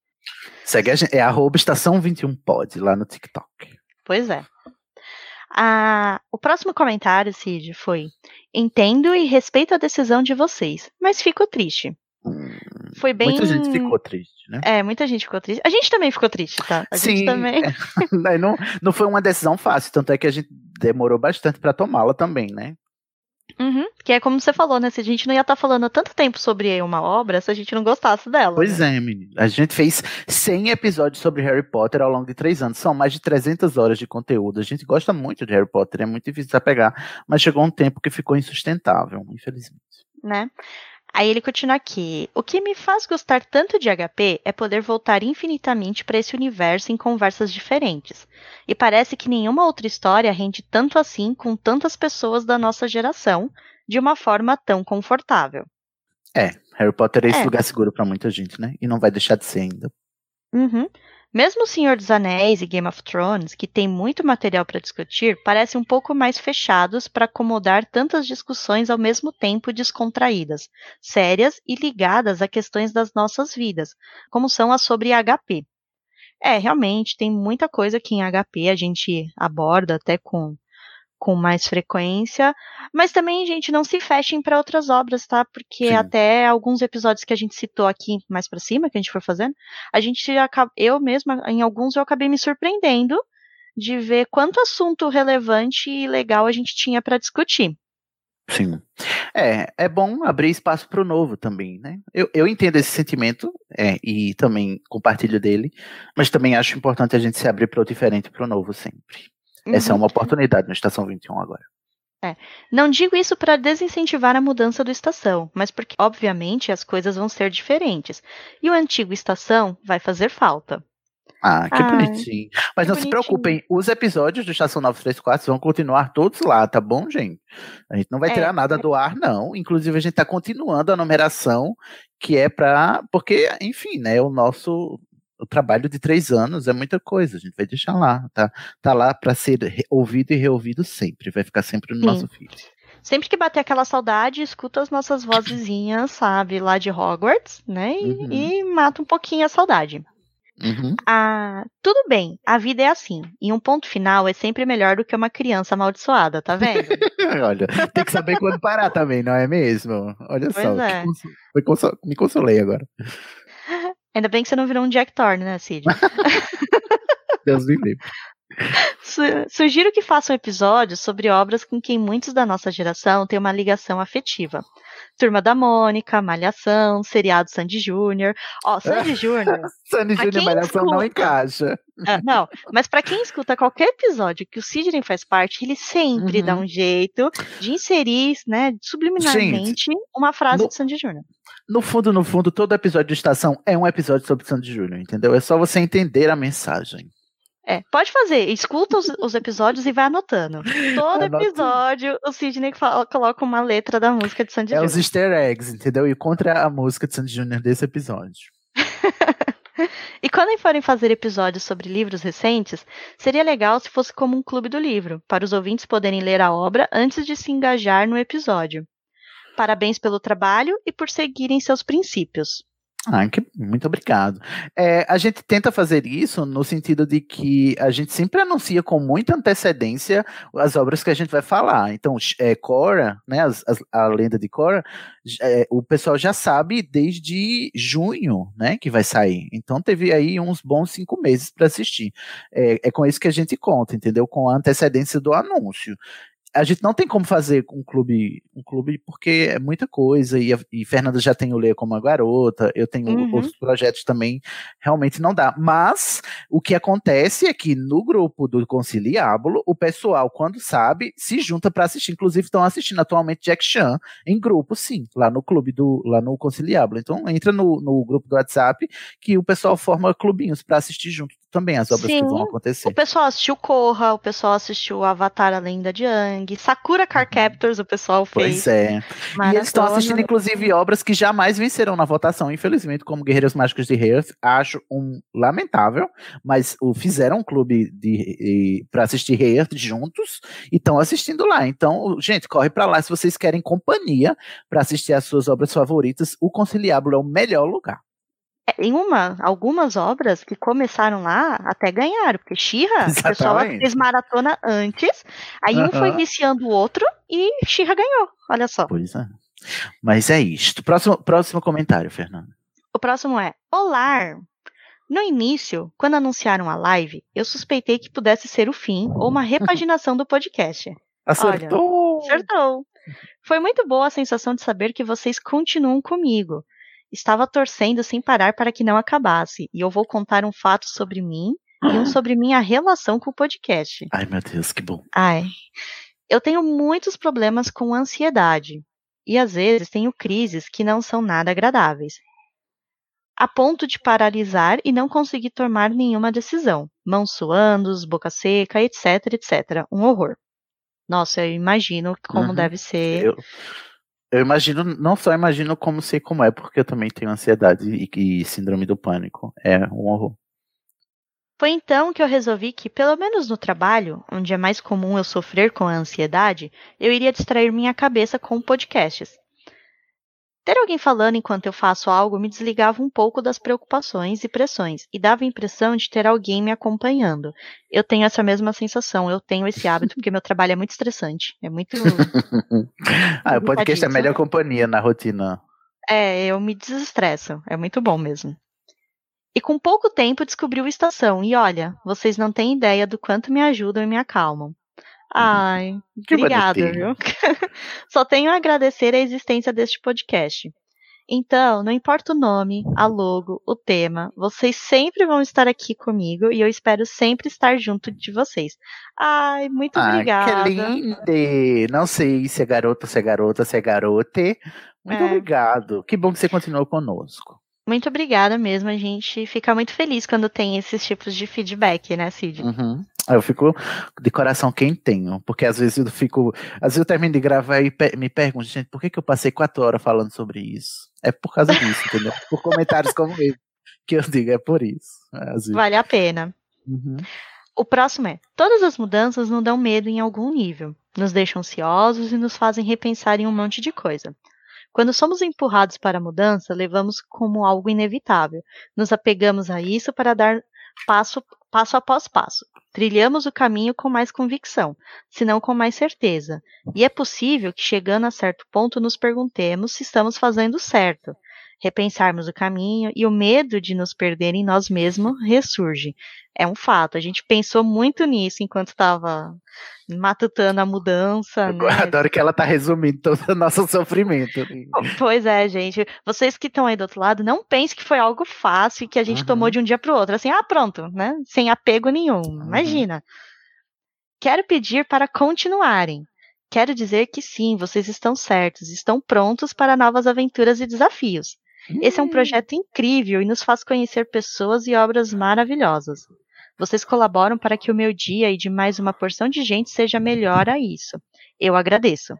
Segue a gente, é arroba estação21pod lá no TikTok. Pois é. Ah, o próximo comentário, Cid, foi: Entendo e respeito a decisão de vocês, mas fico triste. Hum, foi bem. Muita gente ficou triste, né? É, muita gente ficou triste. A gente também ficou triste, tá? A Sim, gente também. É. *laughs* não, não foi uma decisão fácil, tanto é que a gente demorou bastante para tomá-la também, né? Uhum, que é como você falou, né? Se a gente não ia estar tá falando tanto tempo sobre uma obra se a gente não gostasse dela. Pois né? é, menino. A gente fez 100 episódios sobre Harry Potter ao longo de três anos. São mais de 300 horas de conteúdo. A gente gosta muito de Harry Potter, é muito difícil de pegar. Mas chegou um tempo que ficou insustentável, infelizmente. Né? Aí ele continua aqui. O que me faz gostar tanto de HP é poder voltar infinitamente para esse universo em conversas diferentes. E parece que nenhuma outra história rende tanto assim com tantas pessoas da nossa geração, de uma forma tão confortável. É, Harry Potter é esse é. lugar seguro para muita gente, né? E não vai deixar de ser ainda. Uhum. Mesmo O Senhor dos Anéis e Game of Thrones, que tem muito material para discutir, parecem um pouco mais fechados para acomodar tantas discussões ao mesmo tempo descontraídas, sérias e ligadas a questões das nossas vidas, como são as sobre HP. É, realmente, tem muita coisa que em HP a gente aborda até com com mais frequência, mas também, gente, não se fechem para outras obras, tá? Porque Sim. até alguns episódios que a gente citou aqui mais para cima, que a gente for fazendo, a gente eu mesma, em alguns eu acabei me surpreendendo de ver quanto assunto relevante e legal a gente tinha para discutir. Sim. É, é bom abrir espaço para o novo também, né? Eu, eu entendo esse sentimento é, e também compartilho dele, mas também acho importante a gente se abrir para o diferente para o novo sempre. Uhum. Essa é uhum. uma oportunidade na Estação 21 agora. É. Não digo isso para desincentivar a mudança do estação, mas porque, obviamente, as coisas vão ser diferentes. E o antigo estação vai fazer falta. Ah, que Ai, bonitinho. Mas que não bonitinho. se preocupem, os episódios do Estação 934 vão continuar todos lá, tá bom, gente? A gente não vai é, tirar nada é. do ar, não. Inclusive, a gente tá continuando a numeração, que é para Porque, enfim, né? O nosso. O trabalho de três anos é muita coisa, a gente vai deixar lá, tá? Tá lá para ser ouvido e reouvido sempre, vai ficar sempre no Sim. nosso feed. Sempre que bater aquela saudade, escuta as nossas vozezinhas, sabe, lá de Hogwarts, né? E, uhum. e mata um pouquinho a saudade. Uhum. Ah, tudo bem, a vida é assim. E um ponto final é sempre melhor do que uma criança amaldiçoada, tá vendo? *laughs* Olha, tem que saber quando parar também, não é mesmo? Olha pois só, é. me consolei agora. Ainda bem que você não virou um Jack Thorne, né, Cid? *laughs* Deus me livre. Sugiro que façam episódios sobre obras com quem muitos da nossa geração têm uma ligação afetiva. Turma da Mônica, Malhação, seriado Sandy Júnior. Ó, Sandy *laughs* Júnior. Sandy Júnior e Malhação escuta, não encaixa. Ah, não, mas para quem escuta qualquer episódio que o Sidney faz parte, ele sempre uhum. dá um jeito de inserir, né, subliminarmente, Gente, uma frase no, de Sandy Júnior. No fundo, no fundo, todo episódio de estação é um episódio sobre Sandy Júnior, entendeu? É só você entender a mensagem. É, pode fazer. Escuta os, os episódios e vai anotando. Todo episódio, o Sidney fala, coloca uma letra da música de Sandy é Júnior. É os easter eggs, entendeu? E contra a música de Sandy Júnior desse episódio. *laughs* e quando forem fazer episódios sobre livros recentes, seria legal se fosse como um clube do livro, para os ouvintes poderem ler a obra antes de se engajar no episódio. Parabéns pelo trabalho e por seguirem seus princípios. Ah, que, muito obrigado. É, a gente tenta fazer isso no sentido de que a gente sempre anuncia com muita antecedência as obras que a gente vai falar. Então, é, Cora, né, as, as, a lenda de Cora, é, o pessoal já sabe desde junho, né, que vai sair. Então, teve aí uns bons cinco meses para assistir. É, é com isso que a gente conta, entendeu? Com a antecedência do anúncio a gente não tem como fazer um clube, um clube porque é muita coisa, e, a, e Fernanda já tem o Leia como a garota, eu tenho uhum. outros projetos também, realmente não dá. Mas o que acontece é que no grupo do Conciliábulo, o pessoal, quando sabe, se junta para assistir. Inclusive, estão assistindo atualmente Jack Chan em grupo, sim, lá no clube do, lá no Conciliábulo. Então entra no, no grupo do WhatsApp que o pessoal forma clubinhos para assistir junto também as obras Sim, que vão acontecer. O pessoal assistiu Corra, o pessoal assistiu Avatar A Lenda de Ang, Sakura Car uhum. Captors o pessoal fez. Pois é. Maratona. E eles estão assistindo, inclusive, obras que jamais vencerão na votação, infelizmente, como Guerreiros Mágicos de Hearth. Acho um lamentável, mas o fizeram um clube de, para assistir Hearth juntos e estão assistindo lá. Então, gente, corre para lá se vocês querem companhia para assistir as suas obras favoritas. O Conciliábulo é o melhor lugar. É, em uma, algumas obras que começaram lá até ganharam, porque Xirra, o pessoal fez maratona antes, aí uhum. um foi viciando o outro e Xirra ganhou. Olha só. Pois é. Mas é isto. Próximo, próximo comentário, Fernando. O próximo é: Olá! No início, quando anunciaram a live, eu suspeitei que pudesse ser o fim ou uma repaginação do podcast. Acertou! Olha, acertou! Foi muito boa a sensação de saber que vocês continuam comigo. Estava torcendo sem parar para que não acabasse, e eu vou contar um fato sobre mim e um *gasps* sobre minha relação com o podcast. Ai, meu Deus, que bom. Ai. Eu tenho muitos problemas com ansiedade, e às vezes tenho crises que não são nada agradáveis. A ponto de paralisar e não conseguir tomar nenhuma decisão. Mãos suando, boca seca, etc, etc. Um horror. Nossa, eu imagino como uhum. deve ser. Eu, eu imagino, não só imagino como sei como é, porque eu também tenho ansiedade e, e síndrome do pânico. É um horror. Foi então que eu resolvi que, pelo menos no trabalho, onde é mais comum eu sofrer com a ansiedade, eu iria distrair minha cabeça com podcasts. Ter alguém falando enquanto eu faço algo me desligava um pouco das preocupações e pressões e dava a impressão de ter alguém me acompanhando. Eu tenho essa mesma sensação, eu tenho esse hábito porque meu trabalho é muito estressante. É muito. *laughs* ah, o podcast é a melhor companhia na rotina. É, eu me desestresso. É muito bom mesmo. E com pouco tempo descobri o Estação. E olha, vocês não têm ideia do quanto me ajudam e me acalmam. Ai, que obrigada, viu? *laughs* Só tenho a agradecer a existência deste podcast. Então, não importa o nome, a logo, o tema, vocês sempre vão estar aqui comigo e eu espero sempre estar junto de vocês. Ai, muito Ai, obrigada. Que lindo! Não sei se é garota, se é garota, se é garote. Muito é. obrigado. Que bom que você continuou conosco. Muito obrigada mesmo. A gente fica muito feliz quando tem esses tipos de feedback, né, Cid? Uhum. Eu fico de coração quentinho, porque às vezes eu fico. Às vezes eu termino de gravar e me pergunto, gente, por que, que eu passei quatro horas falando sobre isso? É por causa disso, *laughs* entendeu? Por comentários como esse que eu digo, é por isso. Vale a pena. Uhum. O próximo é: todas as mudanças nos dão medo em algum nível, nos deixam ansiosos e nos fazem repensar em um monte de coisa. Quando somos empurrados para a mudança, levamos como algo inevitável. Nos apegamos a isso para dar passo, passo após passo. Trilhamos o caminho com mais convicção, se não com mais certeza. E é possível que, chegando a certo ponto, nos perguntemos se estamos fazendo certo, repensarmos o caminho e o medo de nos perder em nós mesmos ressurge. É um fato. A gente pensou muito nisso enquanto estava matutando a mudança. Eu né? *laughs* adoro que ela está resumindo todo o nosso sofrimento. Pois é, gente. Vocês que estão aí do outro lado, não pensem que foi algo fácil que a gente uhum. tomou de um dia para o outro. Assim, ah, pronto, né? Sem apego nenhum. Uhum. Imagina. Quero pedir para continuarem. Quero dizer que sim, vocês estão certos, estão prontos para novas aventuras e desafios. Esse é um hum. projeto incrível e nos faz conhecer pessoas e obras maravilhosas. Vocês colaboram para que o meu dia e de mais uma porção de gente seja melhor a isso. Eu agradeço.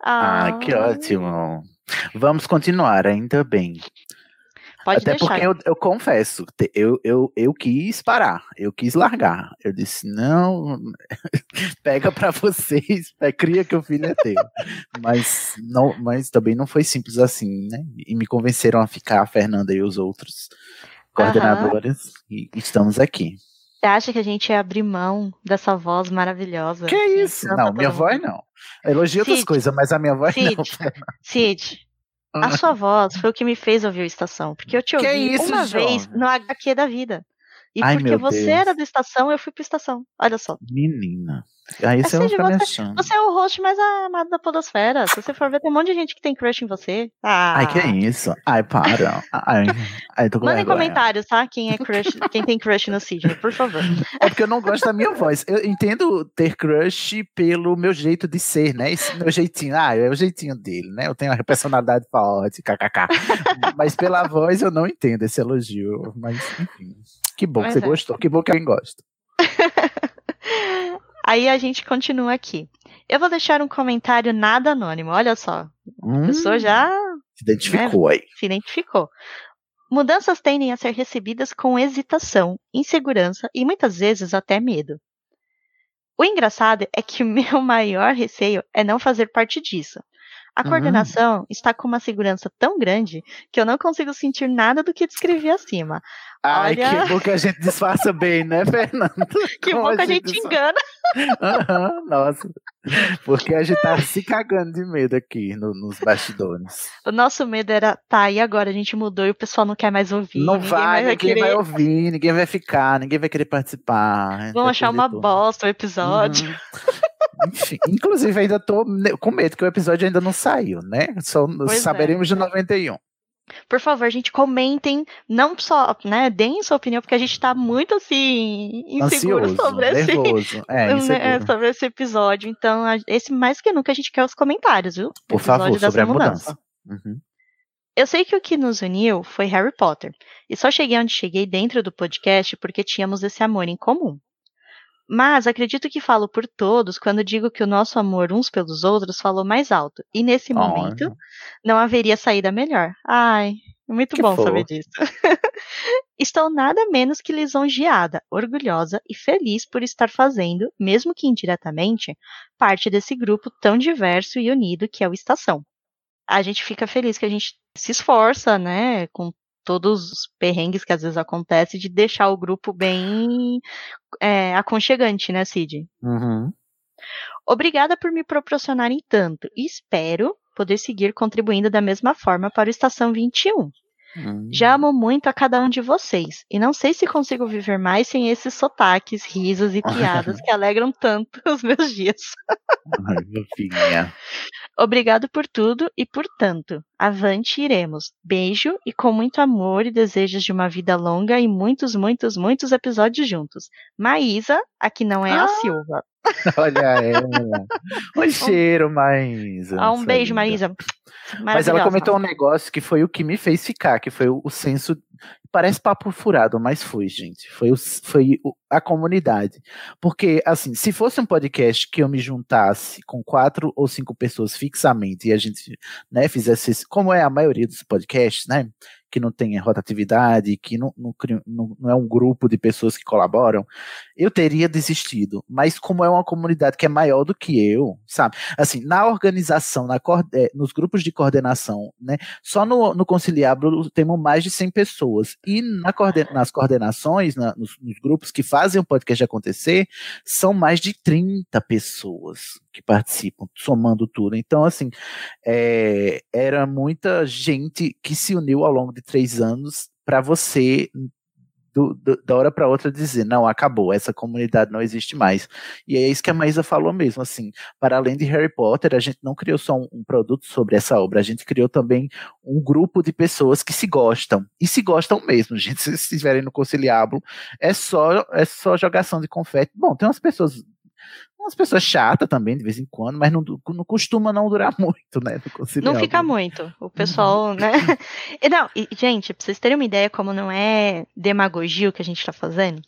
Ah, ah que ótimo. Vamos continuar, ainda bem. Pode Até deixar. porque eu, eu, confesso, eu, eu, eu quis parar, eu quis largar. Eu disse, não, *laughs* pega para vocês, *laughs* é, cria que o filho é teu. mas, não, mas também não foi simples assim, né? E me convenceram a ficar, a Fernanda e os outros coordenadores, e estamos aqui. Você acha que a gente ia abrir mão dessa voz maravilhosa? Que isso? Não, minha voz não. Elogio outras coisas, mas a minha voz Cid, não. Cid, *laughs* a sua voz foi o que me fez ouvir o Estação. Porque eu te ouvi isso, uma vez no HQ da vida. E Ai, porque você Deus. era da estação, eu fui pro estação. Olha só. Menina. Aí você, você, você, você é o host mais amado da Podosfera. Se você for ver, tem um monte de gente que tem crush em você. Ah. Ai, que é isso? Ai, para. Ai, ai, tô com Mandem comentários, tá? Quem é crush, quem tem crush no Sidney, por favor. É porque eu não gosto da minha *laughs* voz. Eu entendo ter crush pelo meu jeito de ser, né? Esse meu jeitinho. Ah, é o jeitinho dele, né? Eu tenho uma personalidade forte, kkk. Mas pela voz eu não entendo esse elogio. Mas, enfim. Que bom Mas que você é. gostou. Que bom que alguém gosta. *laughs* Aí a gente continua aqui. Eu vou deixar um comentário nada anônimo, olha só. Hum, a pessoa já. Se identificou né, aí. Se identificou. Mudanças tendem a ser recebidas com hesitação, insegurança e muitas vezes até medo. O engraçado é que o *laughs* meu maior receio é não fazer parte disso. A uhum. coordenação uhum. está com uma segurança tão grande que eu não consigo sentir nada do que descrevi acima. Ai, Olha... que bom que a gente disfarça *laughs* bem, né, Fernando? que bom que a gente, engana. Uhum, nossa. Porque a gente tá se cagando de medo aqui no, nos bastidores. O nosso medo era, tá, e agora a gente mudou e o pessoal não quer mais ouvir. Não vai, vai ninguém querer... vai ouvir, ninguém vai ficar, ninguém vai querer participar. Vão achar uma bosta o episódio. Uhum. *laughs* Enfim, inclusive ainda tô com medo que o episódio ainda não saiu, né? Só pois é. saberemos é. de 91. Por favor, gente, comentem, não só, né, deem sua opinião, porque a gente tá muito, assim, inseguro Ansioso, sobre, esse, é, *laughs* né, sobre esse episódio. Então, esse mais que nunca a gente quer os comentários, viu? Por favor, sobre a mudança. mudança. Uhum. Eu sei que o que nos uniu foi Harry Potter, e só cheguei onde cheguei dentro do podcast porque tínhamos esse amor em comum. Mas acredito que falo por todos quando digo que o nosso amor uns pelos outros falou mais alto. E nesse momento não haveria saída melhor. Ai, muito que bom for. saber disso. *laughs* Estou nada menos que lisonjeada, orgulhosa e feliz por estar fazendo, mesmo que indiretamente, parte desse grupo tão diverso e unido que é o Estação. A gente fica feliz que a gente se esforça, né, com todos os perrengues que às vezes acontecem, de deixar o grupo bem é, aconchegante, né, Cid? Uhum. Obrigada por me proporcionarem tanto e espero poder seguir contribuindo da mesma forma para o Estação 21. Hum. Já amo muito a cada um de vocês, e não sei se consigo viver mais sem esses sotaques, risos e piadas *laughs* que alegram tanto *laughs* os meus dias. Ai, Obrigado por tudo e por tanto. Avante iremos. Beijo e com muito amor e desejos de uma vida longa e muitos, muitos, muitos episódios juntos. Maísa, a que não é ah, a Silva. *laughs* Olha ela. Um cheiro, Maísa. Ah, um beijo, Marisa. Mas ela comentou um negócio que foi o que me fez ficar, que foi o, o senso. Parece papo furado, mas foi, gente. Foi, o, foi o, a comunidade. Porque, assim, se fosse um podcast que eu me juntasse com quatro ou cinco pessoas fixamente e a gente né, fizesse, como é a maioria dos podcasts, né? Que não tem rotatividade, que não, não, não, é um grupo de pessoas que colaboram, eu teria desistido. Mas como é uma comunidade que é maior do que eu, sabe? Assim, na organização, na, é, nos grupos de coordenação, né? Só no, no Conciliábulo temos mais de 100 pessoas. E na coorden nas coordenações, na, nos, nos grupos que fazem o podcast acontecer, são mais de 30 pessoas que participam, somando tudo. Então, assim, é, era muita gente que se uniu ao longo de três anos para você do, do, da hora para outra dizer, não, acabou, essa comunidade não existe mais. E é isso que a Maísa falou mesmo, assim, para além de Harry Potter, a gente não criou só um, um, produto sobre essa obra, a gente criou também um grupo de pessoas que se gostam, e se gostam mesmo, *laughs* gente, se estiverem no Conciliábulo, é só, é só jogação de confete. Bom, tem umas pessoas umas pessoas chatas também, de vez em quando, mas não, não costuma não durar *laughs* muito, né? Não fica muito. O pessoal, uhum. né? *laughs* E não, e, gente, pra vocês terem uma ideia como não é demagogia o que a gente tá fazendo,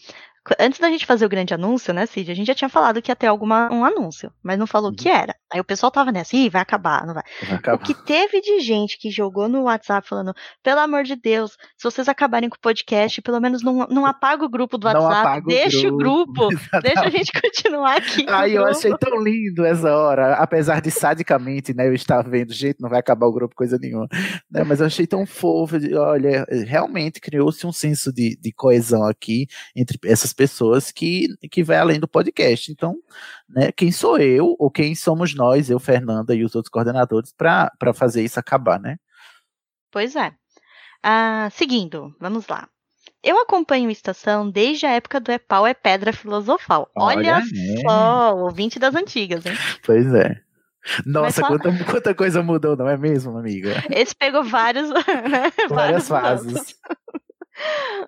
Antes da gente fazer o grande anúncio, né, Cid? A gente já tinha falado que ia ter alguma, um anúncio, mas não falou o que uhum. era. Aí o pessoal tava nessa, ih, vai acabar, não vai. vai acabar. O que teve de gente que jogou no WhatsApp falando, pelo amor de Deus, se vocês acabarem com o podcast, pelo menos não, não apaga o grupo do WhatsApp, deixa o grupo, o grupo *laughs* deixa a gente continuar aqui. Aí eu achei tão lindo essa hora, apesar de sadicamente, né, eu estar vendo, jeito, não vai acabar o grupo, coisa nenhuma. Né, mas eu achei tão fofo, olha, realmente criou-se um senso de, de coesão aqui entre essas pessoas que, que vai além do podcast. Então, né, quem sou eu, ou quem somos nós, eu, Fernanda e os outros coordenadores, para fazer isso acabar, né? Pois é. Ah, seguindo, vamos lá. Eu acompanho Estação desde a época do É Pau é Pedra Filosofal. Olha, Olha é. só, ouvinte das antigas, hein? Pois é. Nossa, só... quanta, quanta, coisa mudou, não é mesmo, amiga? Esse pegou vários, *laughs* né? várias fases.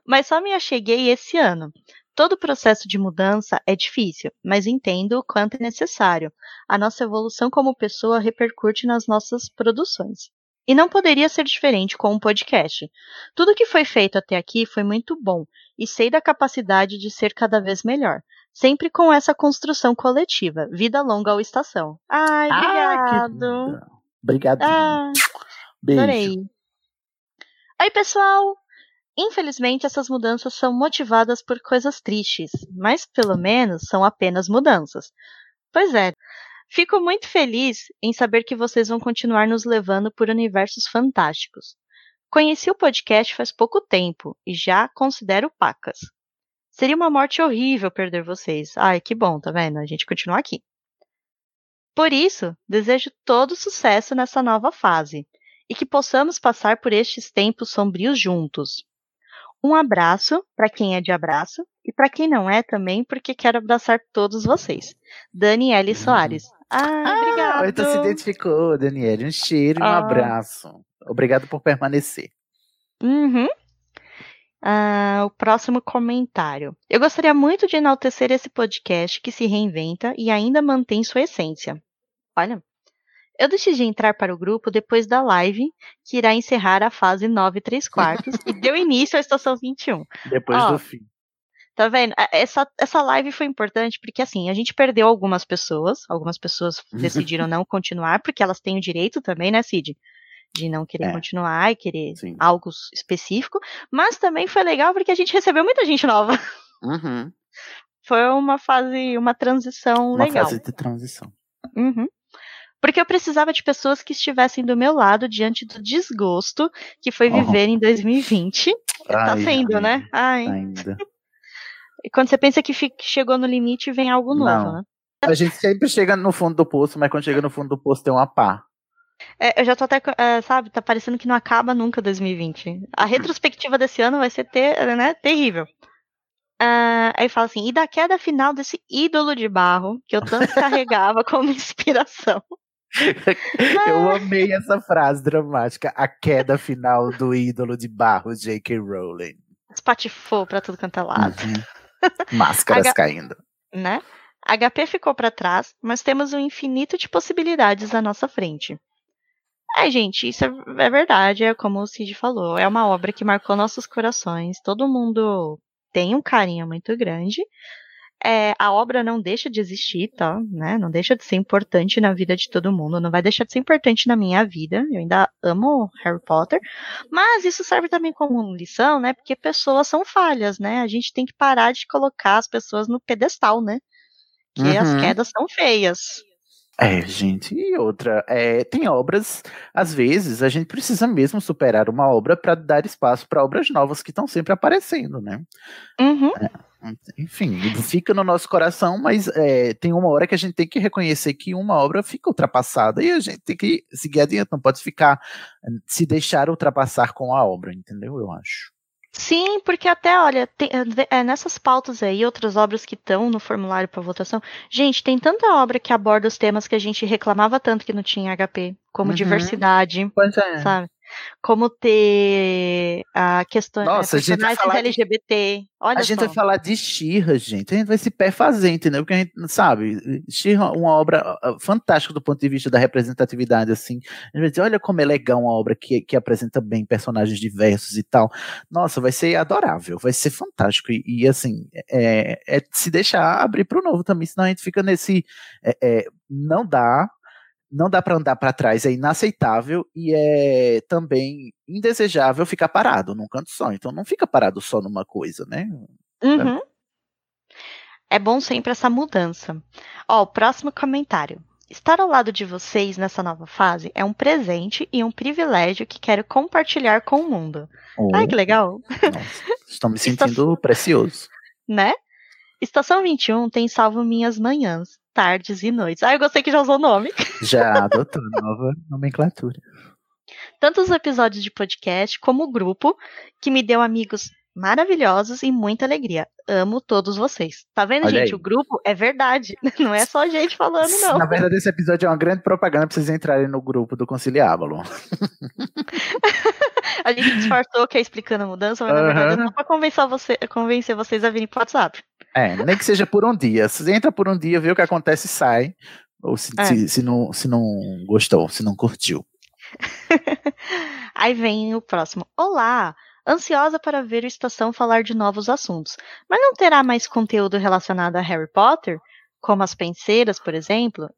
Mas só me acheguei esse ano. Todo processo de mudança é difícil, mas entendo o quanto é necessário. A nossa evolução como pessoa repercute nas nossas produções. E não poderia ser diferente com um podcast. Tudo que foi feito até aqui foi muito bom e sei da capacidade de ser cada vez melhor. Sempre com essa construção coletiva. Vida longa ao estação. Ai, ah, obrigado. Obrigado. Ah, Beijo. Adorei. Oi, pessoal! Infelizmente, essas mudanças são motivadas por coisas tristes, mas pelo menos são apenas mudanças. Pois é, fico muito feliz em saber que vocês vão continuar nos levando por universos fantásticos. Conheci o podcast faz pouco tempo e já considero pacas. Seria uma morte horrível perder vocês. Ai, que bom, tá vendo? A gente continua aqui. Por isso, desejo todo sucesso nessa nova fase e que possamos passar por estes tempos sombrios juntos. Um abraço para quem é de abraço e para quem não é também, porque quero abraçar todos vocês. Daniele uhum. Soares. Ah, ah obrigado. Então se identificou, Daniele. Um cheiro e um ah. abraço. Obrigado por permanecer. Uhum. Ah, o próximo comentário. Eu gostaria muito de enaltecer esse podcast que se reinventa e ainda mantém sua essência. Olha, eu decidi entrar para o grupo depois da live, que irá encerrar a fase 9 3 quartos, e deu *laughs* início à estação 21. Depois Ó, do fim. Tá vendo? Essa, essa live foi importante porque, assim, a gente perdeu algumas pessoas, algumas pessoas decidiram não continuar, porque elas têm o direito também, né, Cid? De não querer é. continuar e querer Sim. algo específico, mas também foi legal porque a gente recebeu muita gente nova. *laughs* Uhum. Foi uma fase, uma transição uma legal. Uma fase de transição. Uhum porque eu precisava de pessoas que estivessem do meu lado diante do desgosto que foi viver em 2020. Tá *laughs* ai, tá sendo, ai, né? Ai. Ainda. E quando você pensa que chegou no limite, vem algo novo, Não. né? A gente sempre chega no fundo do poço, mas quando chega no fundo do poço tem uma pá. É, eu já tô até, é, sabe, tá parecendo que não acaba nunca 2020. A retrospectiva desse ano vai ser ter, né, terrível. Uh, aí fala assim, e da queda final desse ídolo de barro que eu tanto *laughs* carregava como inspiração. *laughs* Eu amei essa frase dramática. A queda final do ídolo de barro, J.K. Rowling. Espatifou pra tudo quanto é lado. Uhum. Máscaras caindo. Né? HP ficou para trás, mas temos um infinito de possibilidades à nossa frente. É, gente, isso é, é, verdade, é como o Cid falou. É uma obra que marcou nossos corações. Todo mundo tem um carinho muito grande. É, a obra não deixa de existir, tá? Né? Não deixa de ser importante na vida de todo mundo. Não vai deixar de ser importante na minha vida. Eu ainda amo Harry Potter. Mas isso serve também como lição, né? Porque pessoas são falhas, né? A gente tem que parar de colocar as pessoas no pedestal, né? Que uhum. as quedas são feias. É, gente, e outra, é, tem obras, às vezes, a gente precisa mesmo superar uma obra para dar espaço para obras novas que estão sempre aparecendo, né? Uhum. É, enfim, fica no nosso coração, mas é, tem uma hora que a gente tem que reconhecer que uma obra fica ultrapassada e a gente tem que seguir adiante, não pode ficar, se deixar ultrapassar com a obra, entendeu? Eu acho. Sim, porque até, olha, tem, é, nessas pautas aí, outras obras que estão no formulário para votação, gente, tem tanta obra que aborda os temas que a gente reclamava tanto que não tinha HP, como uhum. diversidade, pois é. sabe? Como ter a questão Nossa, é, a gente vai falar LGBT. Olha a gente vai falar de Xirra, gente. A gente vai se perfazer, entendeu? Porque a gente sabe, Xirra uma obra fantástica do ponto de vista da representatividade, assim. A gente vai dizer, olha como é legal uma obra que, que apresenta bem personagens diversos e tal. Nossa, vai ser adorável, vai ser fantástico. E, e assim, é, é se deixar abrir para o novo também, senão a gente fica nesse. É, é, não dá não dá para andar para trás, é inaceitável e é também indesejável ficar parado num canto só. Então não fica parado só numa coisa, né? Uhum. É bom sempre essa mudança. Ó, o próximo comentário. Estar ao lado de vocês nessa nova fase é um presente e um privilégio que quero compartilhar com o mundo. Oh. Ai, que legal! Nossa, estou me *laughs* sentindo Estação... precioso. *laughs* Né? Estação 21 tem salvo minhas manhãs, tardes e noites. Ah, eu gostei que já usou o nome. Já adotou nova nomenclatura. Tanto os episódios de podcast como o grupo, que me deu amigos maravilhosos e muita alegria. Amo todos vocês. Tá vendo, Olha gente? Aí. O grupo é verdade. *laughs* Não é só gente falando, não. Na verdade, esse episódio é uma grande propaganda pra vocês entrarem no grupo do Conciliábulo. *laughs* a gente disfarçou que é explicando a mudança, mas uhum. na verdade é só pra convencer, você, convencer vocês a virem pro WhatsApp. É, nem que seja por um dia. Você entra por um dia, vê o que acontece e sai. Ou se, é. se, se, não, se não gostou, se não curtiu. *laughs* Aí vem o próximo. Olá! Ansiosa para ver o Estação falar de novos assuntos. Mas não terá mais conteúdo relacionado a Harry Potter? Como as penseiras, por exemplo?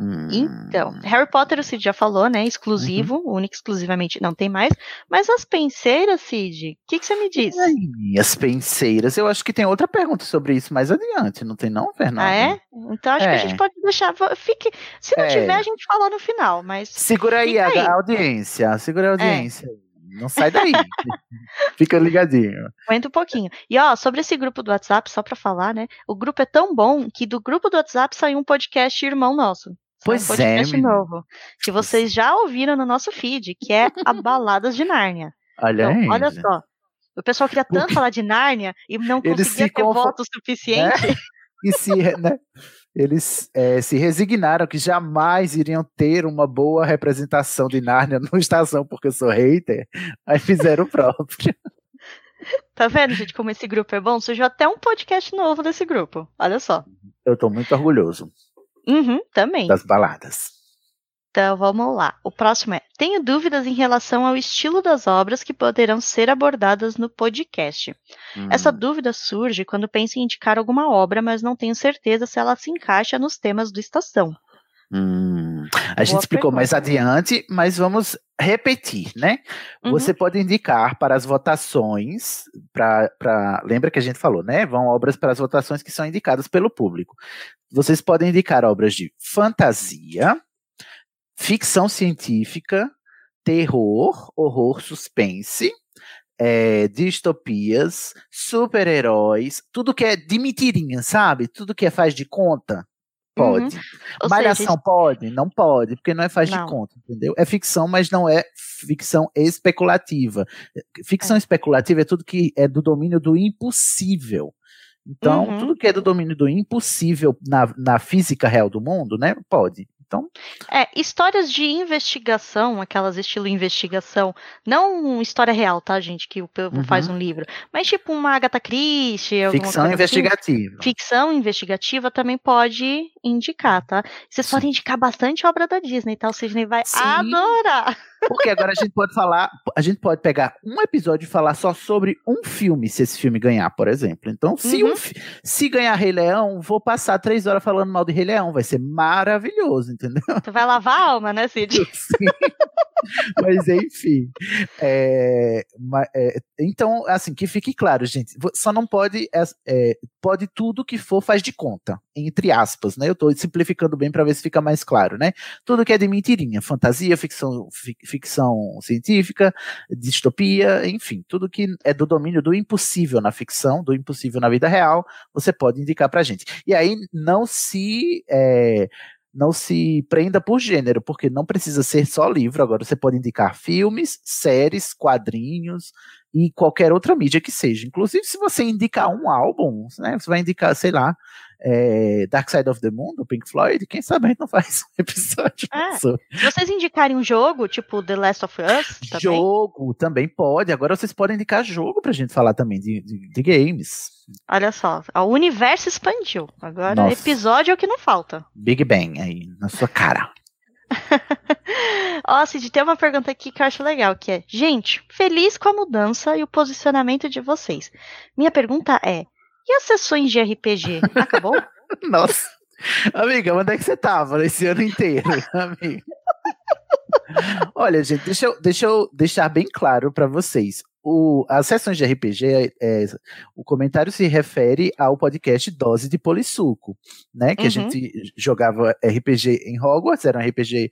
Então, hum. Harry Potter o Cid já falou, né? Exclusivo, uhum. único exclusivamente não tem mais. Mas as penseiras, Cid, o que, que, você me diz? Ai, as penseiras, eu acho que tem outra pergunta sobre isso mais adiante, não tem não, Fernanda? Ah, é? Então acho é. que a gente é. pode deixar. Fique, se não é. tiver, a gente fala no final, mas. Segura aí, aí. A, audiência, segura a é. audiência. É. Não sai daí. *laughs* Fica ligadinho. Aguenta um pouquinho. E ó, sobre esse grupo do WhatsApp, só pra falar, né? O grupo é tão bom que do grupo do WhatsApp saiu um podcast irmão nosso. Pois um é. podcast novo. Que vocês já ouviram no nosso feed, que é a Baladas de Nárnia. Olha então, aí. Olha só. O pessoal queria tanto falar de Nárnia e não Eles conseguia ter conf... voto suficiente. É? E se, né? Eles é, se resignaram que jamais iriam ter uma boa representação de Nárnia *laughs* no Estação, porque eu sou hater. Aí fizeram o próprio. *laughs* Tá vendo, gente, como esse grupo é bom? Surgiu até um podcast novo desse grupo. Olha só. Eu tô muito orgulhoso. Uhum, também. Das baladas. Então vamos lá. O próximo é: tenho dúvidas em relação ao estilo das obras que poderão ser abordadas no podcast. Hum. Essa dúvida surge quando penso em indicar alguma obra, mas não tenho certeza se ela se encaixa nos temas do Estação. Hum. A Boa gente explicou pergunta. mais adiante, mas vamos repetir, né? Uhum. Você pode indicar para as votações, para lembra que a gente falou, né? Vão obras para as votações que são indicadas pelo público. Vocês podem indicar obras de fantasia, ficção científica, terror, horror, suspense, é, distopias, super-heróis, tudo que é de mentirinha, sabe? Tudo que é faz de conta. Pode. Uhum. Malhação seja, pode? Não pode, porque não é faz não. de conta, entendeu? É ficção, mas não é ficção especulativa. Ficção é. especulativa é tudo que é do domínio do impossível. Então, uhum. tudo que é do domínio do impossível na, na física real do mundo, né? Pode. Então. É, histórias de investigação, aquelas estilo investigação, não história real, tá, gente? Que o povo uhum. faz um livro. Mas tipo uma Agatha Christie. Ficção assim. investigativa. Assim. Ficção investigativa também pode indicar, tá? Vocês Sim. podem indicar bastante obra da Disney, tá? O Sidney vai Sim. adorar. Porque agora a gente pode falar, a gente pode pegar um episódio e falar só sobre um filme, se esse filme ganhar, por exemplo. Então, se, uhum. um, se ganhar Rei Leão, vou passar três horas falando mal de Rei Leão, vai ser maravilhoso, entendeu? Tu vai lavar a alma, né, Cid? *laughs* Sim. Mas enfim. É, é, então, assim, que fique claro, gente. Só não pode. É, é, pode tudo que for faz de conta, entre aspas, né? Eu estou simplificando bem para ver se fica mais claro, né? Tudo que é de mentirinha, fantasia, ficção, ficção científica, distopia, enfim, tudo que é do domínio do impossível na ficção, do impossível na vida real, você pode indicar pra gente. E aí não se. É, não se prenda por gênero, porque não precisa ser só livro. Agora você pode indicar filmes, séries, quadrinhos e qualquer outra mídia que seja. Inclusive, se você indicar um álbum, né, você vai indicar, sei lá, é, Dark Side of the Moon, do Pink Floyd, quem sabe a gente não faz um *laughs* episódio. É. Se vocês indicarem um jogo, tipo The Last of Us, também? Jogo, também pode. Agora vocês podem indicar jogo pra gente falar também de, de, de games. Olha só, o universo expandiu. Agora, Nossa. episódio é o que não falta. Big Bang aí, na sua cara. *laughs* Ó, Cid, tem uma pergunta aqui que eu acho legal, que é, gente, feliz com a mudança e o posicionamento de vocês. Minha pergunta é, e as sessões de RPG? Acabou? *laughs* Nossa. Amiga, onde é que você tava esse ano inteiro, *laughs* amiga? Olha, gente, deixa eu, deixa eu deixar bem claro para vocês. O, as sessões de RPG, é, é, o comentário se refere ao podcast Dose de Polissuco, né? Que uhum. a gente jogava RPG em Hogwarts, era um RPG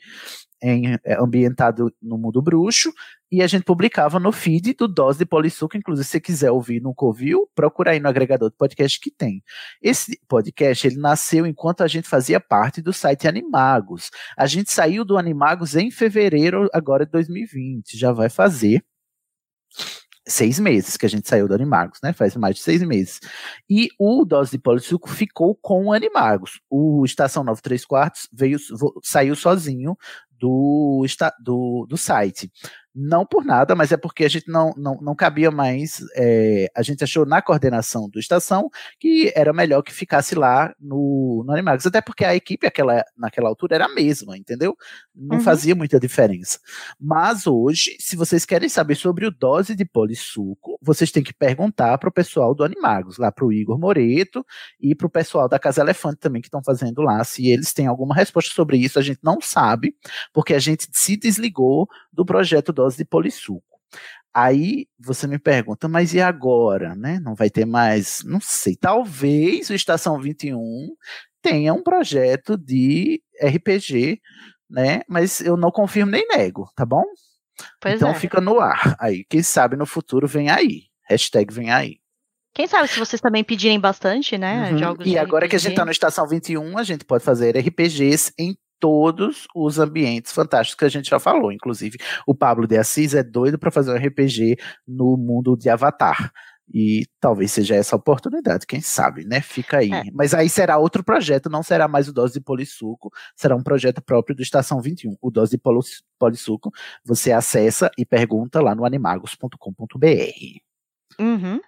em, é, ambientado no mundo bruxo, e a gente publicava no feed do Dose de Polissuco, inclusive se você quiser ouvir nunca ouviu, procura aí no agregador de podcast que tem. Esse podcast, ele nasceu enquanto a gente fazia parte do site Animagos. A gente saiu do Animagos em fevereiro agora de 2020, já vai fazer seis meses que a gente saiu do Animagos, né? Faz mais de seis meses. E o Dose de Polissuco ficou com o Animagos. O Estação 93 Quartos veio, saiu sozinho do, do, do site. Não por nada, mas é porque a gente não, não, não cabia mais. É, a gente achou na coordenação do estação que era melhor que ficasse lá no, no Animagos. Até porque a equipe aquela, naquela altura era a mesma, entendeu? Não uhum. fazia muita diferença. Mas hoje, se vocês querem saber sobre o dose de polissuco, vocês têm que perguntar para o pessoal do Animagos, lá para o Igor Moreto e para o pessoal da Casa Elefante também que estão fazendo lá. Se eles têm alguma resposta sobre isso, a gente não sabe, porque a gente se desligou do projeto Dose de Polissuco. Aí você me pergunta, mas e agora, né? Não vai ter mais, não sei, talvez o Estação 21 tenha um projeto de RPG, né? Mas eu não confirmo nem nego, tá bom? Pois então é. fica no ar. Aí, quem sabe no futuro vem aí. Hashtag vem aí. Quem sabe se vocês também pedirem bastante, né? Uhum. Jogos e agora RPG. que a gente tá no Estação 21, a gente pode fazer RPGs em todos os ambientes fantásticos que a gente já falou. Inclusive, o Pablo de Assis é doido para fazer um RPG no mundo de Avatar. E talvez seja essa oportunidade, quem sabe, né? Fica aí. É. Mas aí será outro projeto, não será mais o Dose de Polissuco, será um projeto próprio do Estação 21. O Dose de Polissuco, você acessa e pergunta lá no animagos.com.br. Uhum.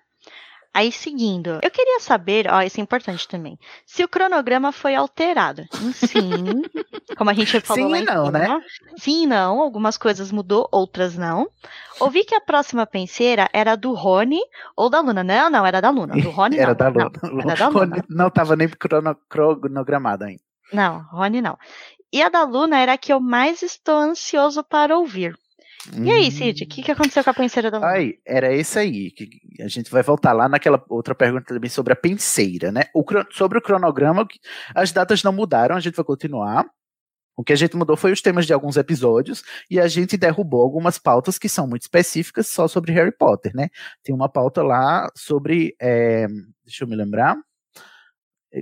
Aí, seguindo, eu queria saber, ó, isso é importante também, se o cronograma foi alterado. Sim, *laughs* como a gente falou Sim lá e não, cima, né? Sim e não, algumas coisas mudou, outras não. Ouvi que a próxima penseira era do Rony ou da Luna. Não, não, era da Luna. Do Rony *laughs* era não. Da Luna. Não, era da Luna. Não estava nem crono, cronogramado ainda. Não, Rony não. E a da Luna era a que eu mais estou ansioso para ouvir. E aí, Cid, o que, que aconteceu com a penseira da? Ai, era isso aí. Que a gente vai voltar lá naquela outra pergunta também sobre a penseira, né? O, sobre o cronograma, as datas não mudaram, a gente vai continuar. O que a gente mudou foi os temas de alguns episódios e a gente derrubou algumas pautas que são muito específicas só sobre Harry Potter, né? Tem uma pauta lá sobre. É, deixa eu me lembrar.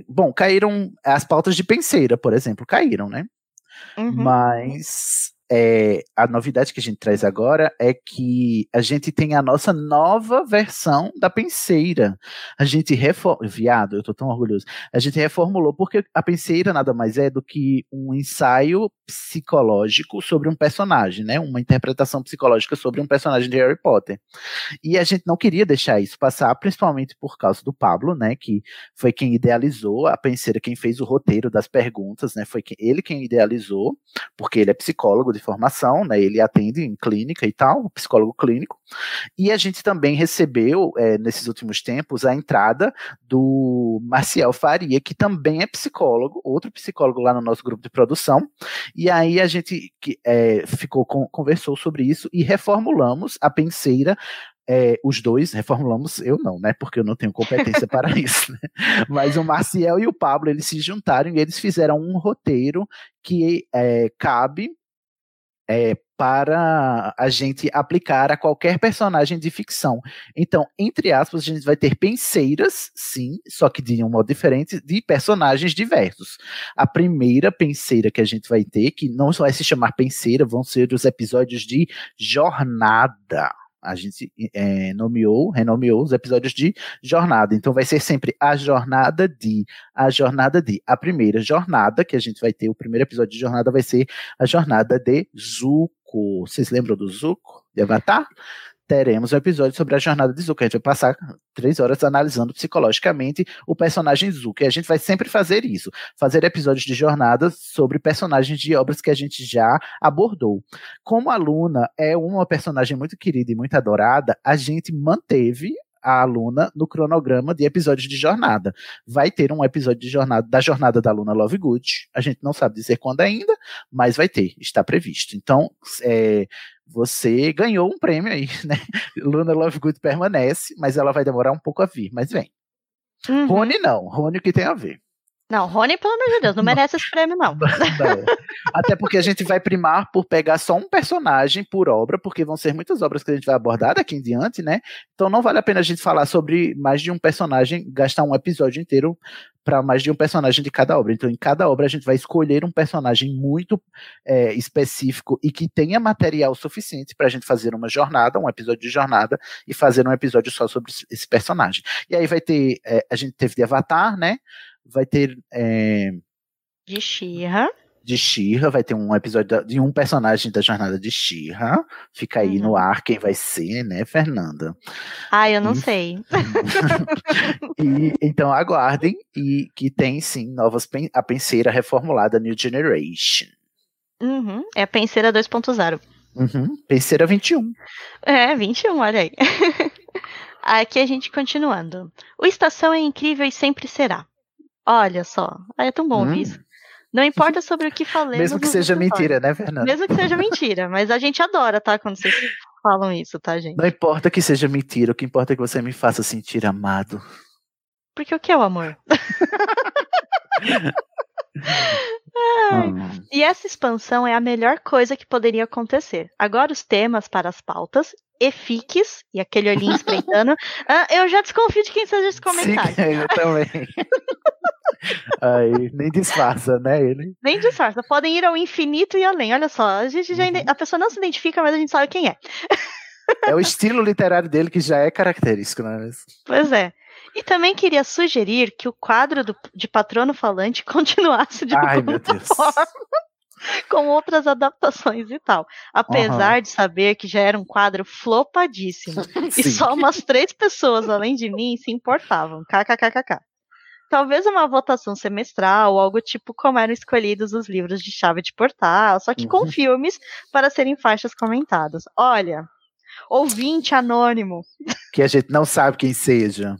Bom, caíram as pautas de penseira, por exemplo, caíram, né? Uhum. Mas é, a novidade que a gente traz agora é que a gente tem a nossa nova versão da penseira. A gente reformulou, viado, eu tô tão orgulhoso. A gente reformulou porque a penseira nada mais é do que um ensaio psicológico sobre um personagem, né? Uma interpretação psicológica sobre um personagem de Harry Potter. E a gente não queria deixar isso passar, principalmente por causa do Pablo, né? Que foi quem idealizou a penseira, quem fez o roteiro das perguntas, né? Foi ele quem idealizou, porque ele é psicólogo de formação, né? Ele atende em clínica e tal, psicólogo clínico. E a gente também recebeu, é, nesses últimos tempos, a entrada do Marcial Faria, que também é psicólogo, outro psicólogo lá no nosso grupo de produção. E aí a gente é, ficou conversou sobre isso e reformulamos a penseira é, os dois reformulamos, eu não, né? Porque eu não tenho competência para *laughs* isso. Né? Mas o Marcial e o Pablo eles se juntaram e eles fizeram um roteiro que é, cabe é, para a gente aplicar a qualquer personagem de ficção. Então, entre aspas, a gente vai ter penseiras, sim, só que de um modo diferente, de personagens diversos. A primeira penseira que a gente vai ter, que não vai se chamar penseira, vão ser os episódios de jornada a gente é, nomeou, renomeou os episódios de jornada. Então vai ser sempre a jornada de, a jornada de. A primeira jornada que a gente vai ter, o primeiro episódio de jornada vai ser a jornada de Zuko. Vocês lembram do Zuko, de Avatar? Teremos um episódio sobre a jornada de Zuko. A gente vai passar três horas analisando psicologicamente o personagem Zuko. E a gente vai sempre fazer isso, fazer episódios de jornada sobre personagens de obras que a gente já abordou. Como a Luna é uma personagem muito querida e muito adorada, a gente manteve a aluna no cronograma de episódios de jornada. Vai ter um episódio de jornada da jornada da aluna Lovegood. A gente não sabe dizer quando ainda, mas vai ter, está previsto. Então, é, você ganhou um prêmio aí, *laughs* né? Luna Lovegood permanece, mas ela vai demorar um pouco a vir, mas vem. Uhum. Rony não, Rony o que tem a ver? Não, Rony, pelo amor de Deus, não merece esse prêmio, não. *laughs* não. Até porque a gente vai primar por pegar só um personagem por obra, porque vão ser muitas obras que a gente vai abordar daqui em diante, né? Então não vale a pena a gente falar sobre mais de um personagem, gastar um episódio inteiro para mais de um personagem de cada obra. Então, em cada obra, a gente vai escolher um personagem muito é, específico e que tenha material suficiente para a gente fazer uma jornada, um episódio de jornada, e fazer um episódio só sobre esse personagem. E aí vai ter. É, a gente teve de Avatar, né? Vai ter. É, de Shira. De Shira, vai ter um episódio de um personagem da jornada de Shira. Fica aí uhum. no ar quem vai ser, né, Fernanda? Ah, eu não e, sei. *laughs* e, então aguardem e que tem sim novas a penseira reformulada New Generation. Uhum, é a penseira 2.0. Uhum, penseira 21. É, 21, olha aí. *laughs* Aqui a gente continuando. O Estação é incrível e sempre será. Olha só, aí é tão bom hum. isso. Não importa sobre o que falemos. Mesmo que seja mentira, né, Fernanda? Mesmo que seja mentira, mas a gente adora, tá? Quando vocês falam isso, tá, gente? Não importa que seja mentira, o que importa é que você me faça sentir amado. Porque o que é o amor? *laughs* hum. E essa expansão é a melhor coisa que poderia acontecer. Agora os temas para as pautas e fiques, e aquele olhinho espreitando. *laughs* ah, eu já desconfio de quem seja esse comentário. Sim, *laughs* eu também. Aí, nem disfarça, né? Ele. Nem disfarça. Podem ir ao infinito e além. Olha só, a gente já uhum. a pessoa não se identifica, mas a gente sabe quem é. É o estilo literário dele que já é característico, não é mesmo? Pois é. E também queria sugerir que o quadro do, de patrono falante *laughs* continuasse de Ai, alguma forma com outras adaptações e tal. Apesar uhum. de saber que já era um quadro flopadíssimo. *laughs* e só umas três pessoas, além de mim, se importavam. KKKKK. Talvez uma votação semestral, algo tipo como eram escolhidos os livros de chave de portal, só que uhum. com filmes para serem faixas comentadas. Olha, ouvinte anônimo. Que a gente não sabe quem seja.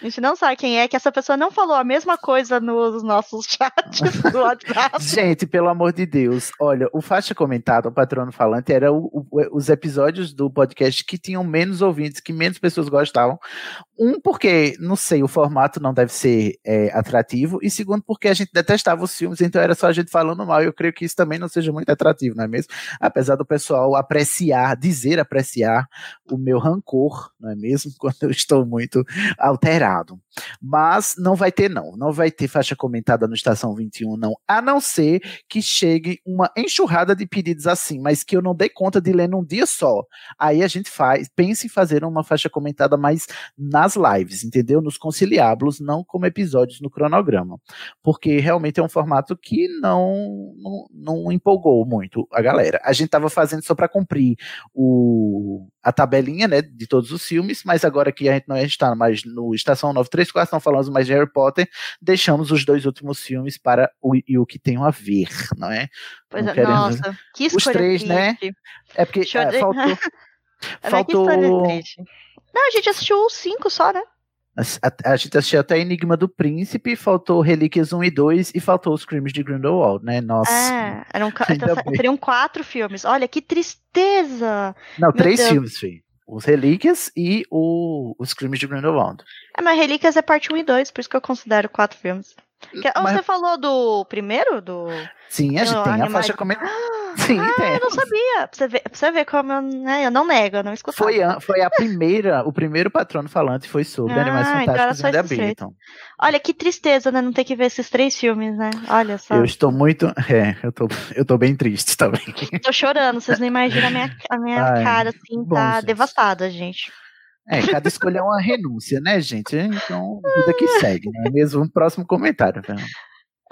A gente não sabe quem é, que essa pessoa não falou a mesma coisa nos nossos *laughs* chats do WhatsApp. gente, pelo amor de Deus, olha, o Faixa Comentado, o Patrono Falante, era o, o, os episódios do podcast que tinham menos ouvintes, que menos pessoas gostavam. Um, porque, não sei, o formato não deve ser é, atrativo, e segundo, porque a gente detestava os filmes, então era só a gente falando mal. Eu creio que isso também não seja muito atrativo, não é mesmo? Apesar do pessoal apreciar, dizer apreciar o meu rancor, não é mesmo? *laughs* quando eu estou muito alterado. Mas não vai ter, não. Não vai ter faixa comentada no Estação 21, não. A não ser que chegue uma enxurrada de pedidos assim, mas que eu não dei conta de ler num dia só. Aí a gente faz, pense em fazer uma faixa comentada mais nas lives, entendeu? Nos conciliábulos, não como episódios no cronograma. Porque realmente é um formato que não, não, não empolgou muito a galera. A gente tava fazendo só para cumprir o, a tabelinha, né, de todos os filmes, mas agora que a gente não está mais no Estação 934, não falamos mais de Harry Potter, deixamos os dois últimos filmes para o, e o que tem a ver, não é? Pois não é, queremos... nossa, que Os três, triste. né? É porque é, faltou... *laughs* faltou... Não, a gente assistiu os cinco só, né? A, a, gente assistiu até Enigma do Príncipe, faltou Relíquias 1 e 2 e faltou os Crimes de Grindelwald, né? Nossa. É, eram, então, seriam quatro filmes. Olha, que tristeza! Não, Meu três Deus. filmes, Fê. Os Relíquias e o, os Crimes de Grindelwald. É, mas Relíquias é parte 1 e 2, por isso que eu considero quatro filmes. Que, mas... Você falou do primeiro? Do... Sim, a gente tem a faixa comentada. *laughs* Sim, ah, tem. eu não sabia. Pra você ver, pra você ver como eu, né, eu não nego, eu não escutava. Foi a, foi a primeira, o primeiro patrono falante foi sobre ah, Animais então Fantásticos então e Habilitam. Olha, que tristeza, né, não ter que ver esses três filmes, né? Olha só. Eu estou muito, é, eu tô, eu tô bem triste também. Tô chorando, vocês não imaginam a minha, a minha Ai, cara, assim, bom, tá gente. devastada, gente. É, cada escolha é uma renúncia, né, gente? Então, vida que segue, né? Mesmo um próximo comentário.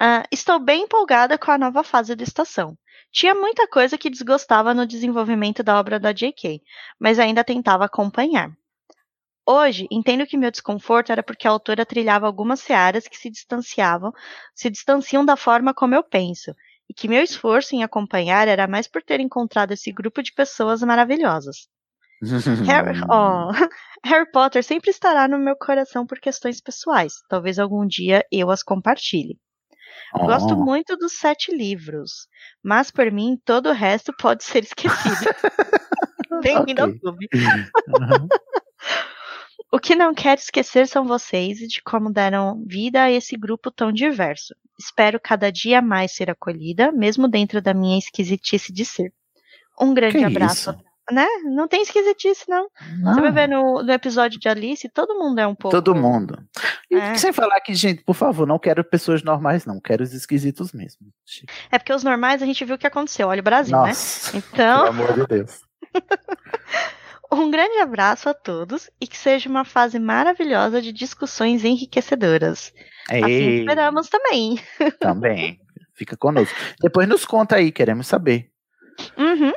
Uh, estou bem empolgada com a nova fase da estação. Tinha muita coisa que desgostava no desenvolvimento da obra da J.K., mas ainda tentava acompanhar. Hoje, entendo que meu desconforto era porque a autora trilhava algumas searas que se distanciavam, se distanciam da forma como eu penso, e que meu esforço em acompanhar era mais por ter encontrado esse grupo de pessoas maravilhosas. Harry, *laughs* oh, *laughs* Harry Potter sempre estará no meu coração por questões pessoais. Talvez algum dia eu as compartilhe. Oh. Gosto muito dos sete livros, mas por mim todo o resto pode ser esquecido. *laughs* Bem-vindo okay. ao clube. Uhum. o que não quero esquecer são vocês e de como deram vida a esse grupo tão diverso. Espero cada dia mais ser acolhida, mesmo dentro da minha esquisitice de ser. Um grande que abraço. Isso? Né? Não tem esquisitice, não. não. Você vai ver no, no, episódio de Alice, todo mundo é um pouco. Todo mundo. E é. sem falar que, gente, por favor, não quero pessoas normais, não. Quero os esquisitos mesmo. É porque os normais a gente viu o que aconteceu. Olha o Brasil, né? Nossa, né? Então. Pelo amor de Deus. *laughs* um grande abraço a todos e que seja uma fase maravilhosa de discussões enriquecedoras. Ei. Assim esperamos também. *laughs* Também. Fica conosco. Depois nos conta aí, queremos saber. Uhum.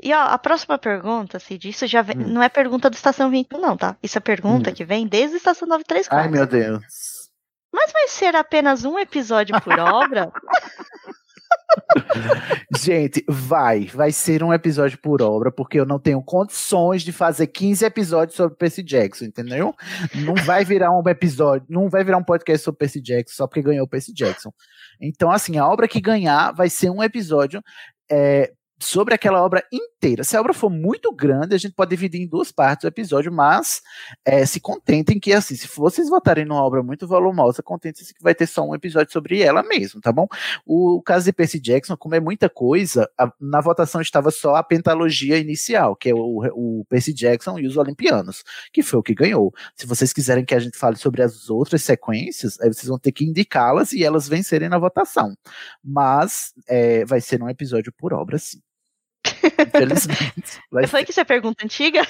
E ó, a próxima pergunta, Cid, isso já vem, hum. não é pergunta do Estação 21, não, tá? Isso é pergunta hum. que vem desde a Estação 934. Ai, meu Deus. Mas vai ser apenas um episódio por *laughs* obra? Gente, vai, vai ser um episódio por obra, porque eu não tenho condições de fazer 15 episódios sobre Percy Jackson, entendeu? Não vai virar um episódio, não vai virar um podcast sobre Percy Jackson só porque ganhou o Percy Jackson. Então, assim, a obra que ganhar vai ser um episódio é, sobre aquela obra inteira. Se a obra for muito grande, a gente pode dividir em duas partes o episódio, mas é, se contentem que, assim, se vocês votarem numa obra muito volumosa, contentem-se que vai ter só um episódio sobre ela mesmo, tá bom? O, caso de Percy Jackson, como é muita coisa, a, na votação estava só a pentalogia inicial, que é o, o Percy Jackson e os Olimpianos, que foi o que ganhou. Se vocês quiserem que a gente fale sobre as outras sequências, aí vocês vão ter que indicá-las e elas vencerem na votação. Mas é, vai ser um episódio por obra, sim. Infelizmente. *laughs* Vai eu falei que isso é pergunta antiga.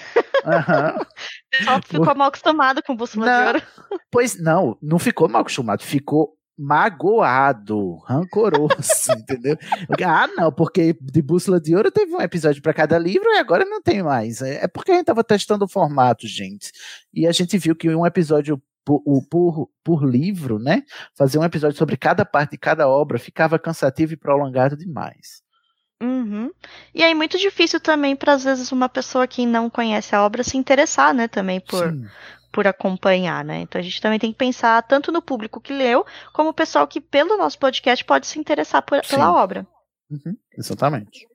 Uhum. *laughs* O pessoal ficou mal acostumado com bússola não, de ouro. Pois não, não ficou mal acostumado, ficou magoado, rancoroso, *laughs* entendeu? Ah, não, porque de Bússola de Ouro teve um episódio para cada livro e agora não tem mais. É, é porque a gente tava testando o formato, gente. E a gente viu que um episódio por, por, por livro, né? Fazer um episódio sobre cada parte de cada obra ficava cansativo e prolongado demais. Uhum. E aí muito difícil também para às vezes uma pessoa que não conhece a obra se interessar, né, também por por acompanhar, né? Então a gente também tem que pensar tanto no público que leu, como o pessoal que pelo nosso podcast pode se interessar por, pela obra. Uhum. Exatamente.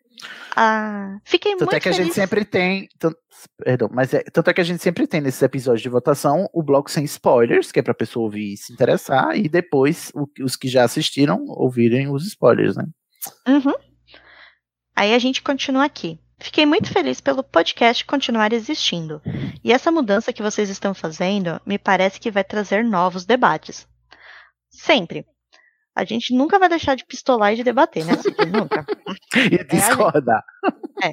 Ah, fiquei tanto muito é que feliz. a gente sempre tem, tanto, perdão, mas é, tanto é que a gente sempre tem nesses episódios de votação o bloco sem spoilers, que é para pessoa ouvir e se interessar, e depois o, os que já assistiram ouvirem os spoilers, né? Uhum. Aí a gente continua aqui. Fiquei muito feliz pelo podcast continuar existindo. E essa mudança que vocês estão fazendo me parece que vai trazer novos debates. Sempre. A gente nunca vai deixar de pistolar e de debater, né, Cid? Nunca. *laughs* e é discordar. É.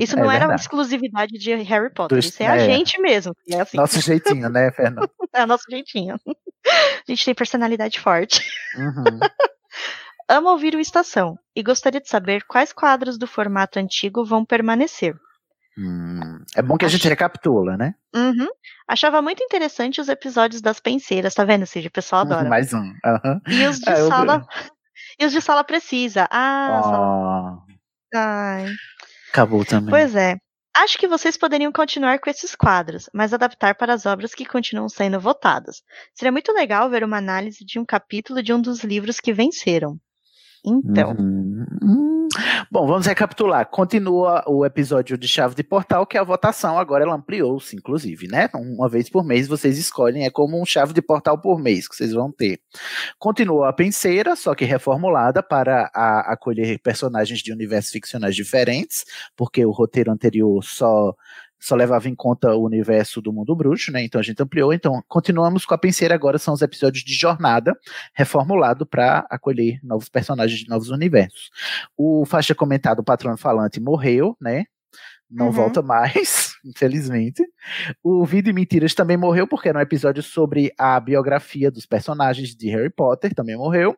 Isso é não era uma exclusividade de Harry Potter, isso é, é, a gente mesmo. É assim. Nosso jeitinho, né, Fernando? *laughs* é o nosso jeitinho. A gente tem personalidade forte. Uhum. *laughs* Amo ouvir o Estação e gostaria de saber quais quadros do formato antigo vão permanecer. Hum, é bom que a gente recapitula, né? Uhum. Achava muito interessante os episódios das penseiras, tá vendo, Cid? O pessoal uhum, adora. Mais um. Uhum. E os de é, sala. Eu... *laughs* E os de sala precisa. Ah, oh. sala... Ai. Acabou também. Pois é. Acho que vocês poderiam continuar com esses quadros, mas adaptar para as obras que continuam sendo votadas. Seria muito legal ver uma análise de um capítulo de um dos livros que venceram. Então. Uhum. Bom, vamos recapitular. Continua o episódio de Chave de Portal, que é a votação agora ela ampliou-se, inclusive, né? Uma vez por mês vocês escolhem, é como um chave de portal por mês que vocês vão ter. Continua a penseira, só que reformulada para a, acolher personagens de universos ficcionais diferentes, porque o roteiro anterior só só levava em conta o universo do mundo bruxo, né? Então a gente ampliou. Então continuamos com a penseira agora são os episódios de jornada reformulado para acolher novos personagens de novos universos. O faixa comentado, o patrono falante morreu, né? não uhum. volta mais, infelizmente. O Vida e Mentiras também morreu, porque era um episódio sobre a biografia dos personagens de Harry Potter, também morreu.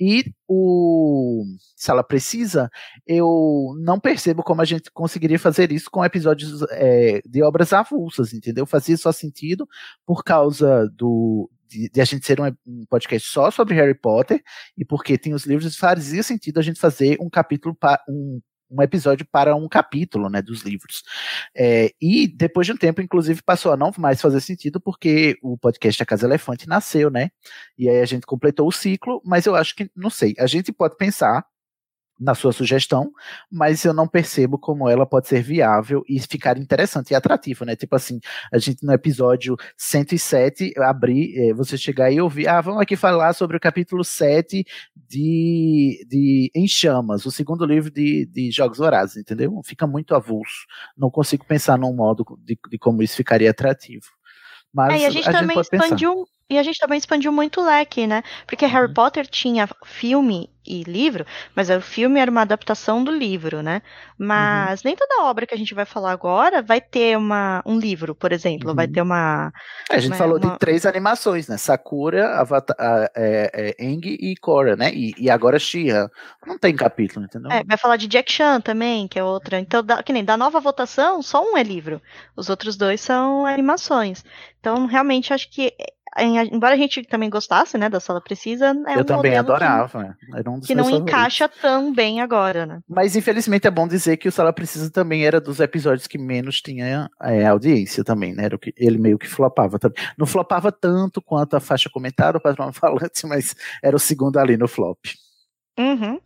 E o Sala Precisa, eu não percebo como a gente conseguiria fazer isso com episódios é, de obras avulsas, entendeu? Fazia só sentido por causa do, de, de, a gente ser um, um, podcast só sobre Harry Potter e porque tem os livros, fazia sentido a gente fazer um capítulo, pa, um um episódio para um capítulo, né, dos livros. É, e depois de um tempo, inclusive, passou a não mais fazer sentido porque o podcast A Casa Elefante nasceu, né? E aí a gente completou o ciclo, mas eu acho que, não sei, a gente pode pensar na sua sugestão, mas eu não percebo como ela pode ser viável e ficar interessante e atrativa, né? Tipo assim, a gente no episódio 107 abrir, é, você chegar e ouvir, ah, vamos aqui falar sobre o capítulo 7 de, de Em Chamas, o segundo livro de, de Jogos Vorazes, entendeu? Fica muito avulso. Não consigo pensar num modo de, de como isso ficaria atrativo. Mas é, a gente a também gente expandiu, e a gente também expandiu muito o leque, né? Porque uhum. Harry Potter tinha filme e livro, mas o filme era uma adaptação do livro, né? Mas uhum. nem toda obra que a gente vai falar agora vai ter uma, um livro, por exemplo, uhum. vai ter uma. É, a gente uma, falou uma... de três animações, né? Sakura, Avatar, é, é, Eng e Korra, né? E, e agora Shira. Não tem capítulo, entendeu? É, vai falar de Jack Chan também, que é outra. Então, da, que nem da nova votação, só um é livro. Os outros dois são animações. Então, realmente, acho que embora a gente também gostasse, né, da Sala Precisa, é eu um também adorava. Que, um que não encaixa tão bem agora, né? Mas infelizmente é bom dizer que o Sala Precisa também era dos episódios que menos tinha é, audiência também, né? Era o que ele meio que flopava também. Não flopava tanto quanto a faixa comentada, o patrão *laughs* falante, mas era o segundo ali no flop. Uhum.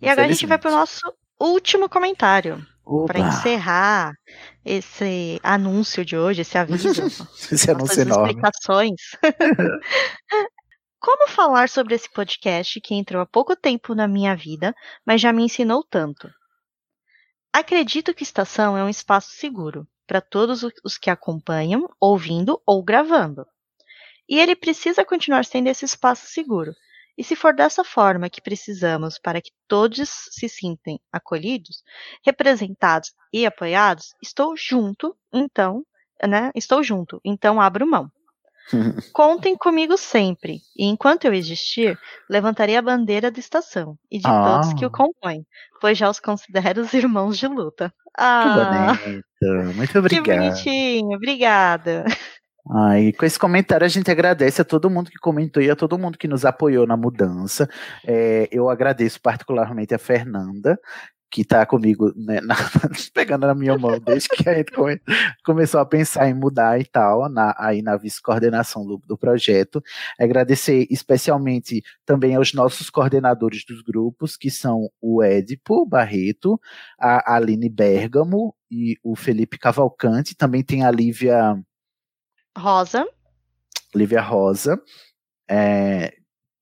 E agora a gente vai para o nosso último comentário para encerrar esse anúncio de hoje, esse aviso, *laughs* esse anúncio enorme. explicações. *laughs* Como falar sobre esse podcast que entrou há pouco tempo na minha vida, mas já me ensinou tanto? Acredito que Estação é um espaço seguro para todos os que acompanham, ouvindo ou gravando. E ele precisa continuar sendo esse espaço seguro, e se for dessa forma que precisamos para que todos se sintam acolhidos, representados e apoiados, estou junto, então, né? Estou junto, então abro mão. *laughs* Contem comigo sempre, e enquanto eu existir, levantarei a bandeira da estação e de ah. todos que o compõem, pois já os considero os irmãos de luta. Ah, que bonito, muito obrigado. *laughs* Que bonitinho, obrigada. E com esse comentário a gente agradece a todo mundo que comentou e a todo mundo que nos apoiou na mudança. É, eu agradeço particularmente a Fernanda, que está comigo né, *laughs* na, pegando na minha mão desde que a gente come, começou a pensar em mudar e tal, na, aí na vice-coordenação do, do, projeto. Agradecer especialmente também aos nossos coordenadores dos grupos, que são o Edipo Barreto, a Aline Bergamo e o Felipe Cavalcante. Também tem a Lívia Rosa. Lívia Rosa. É,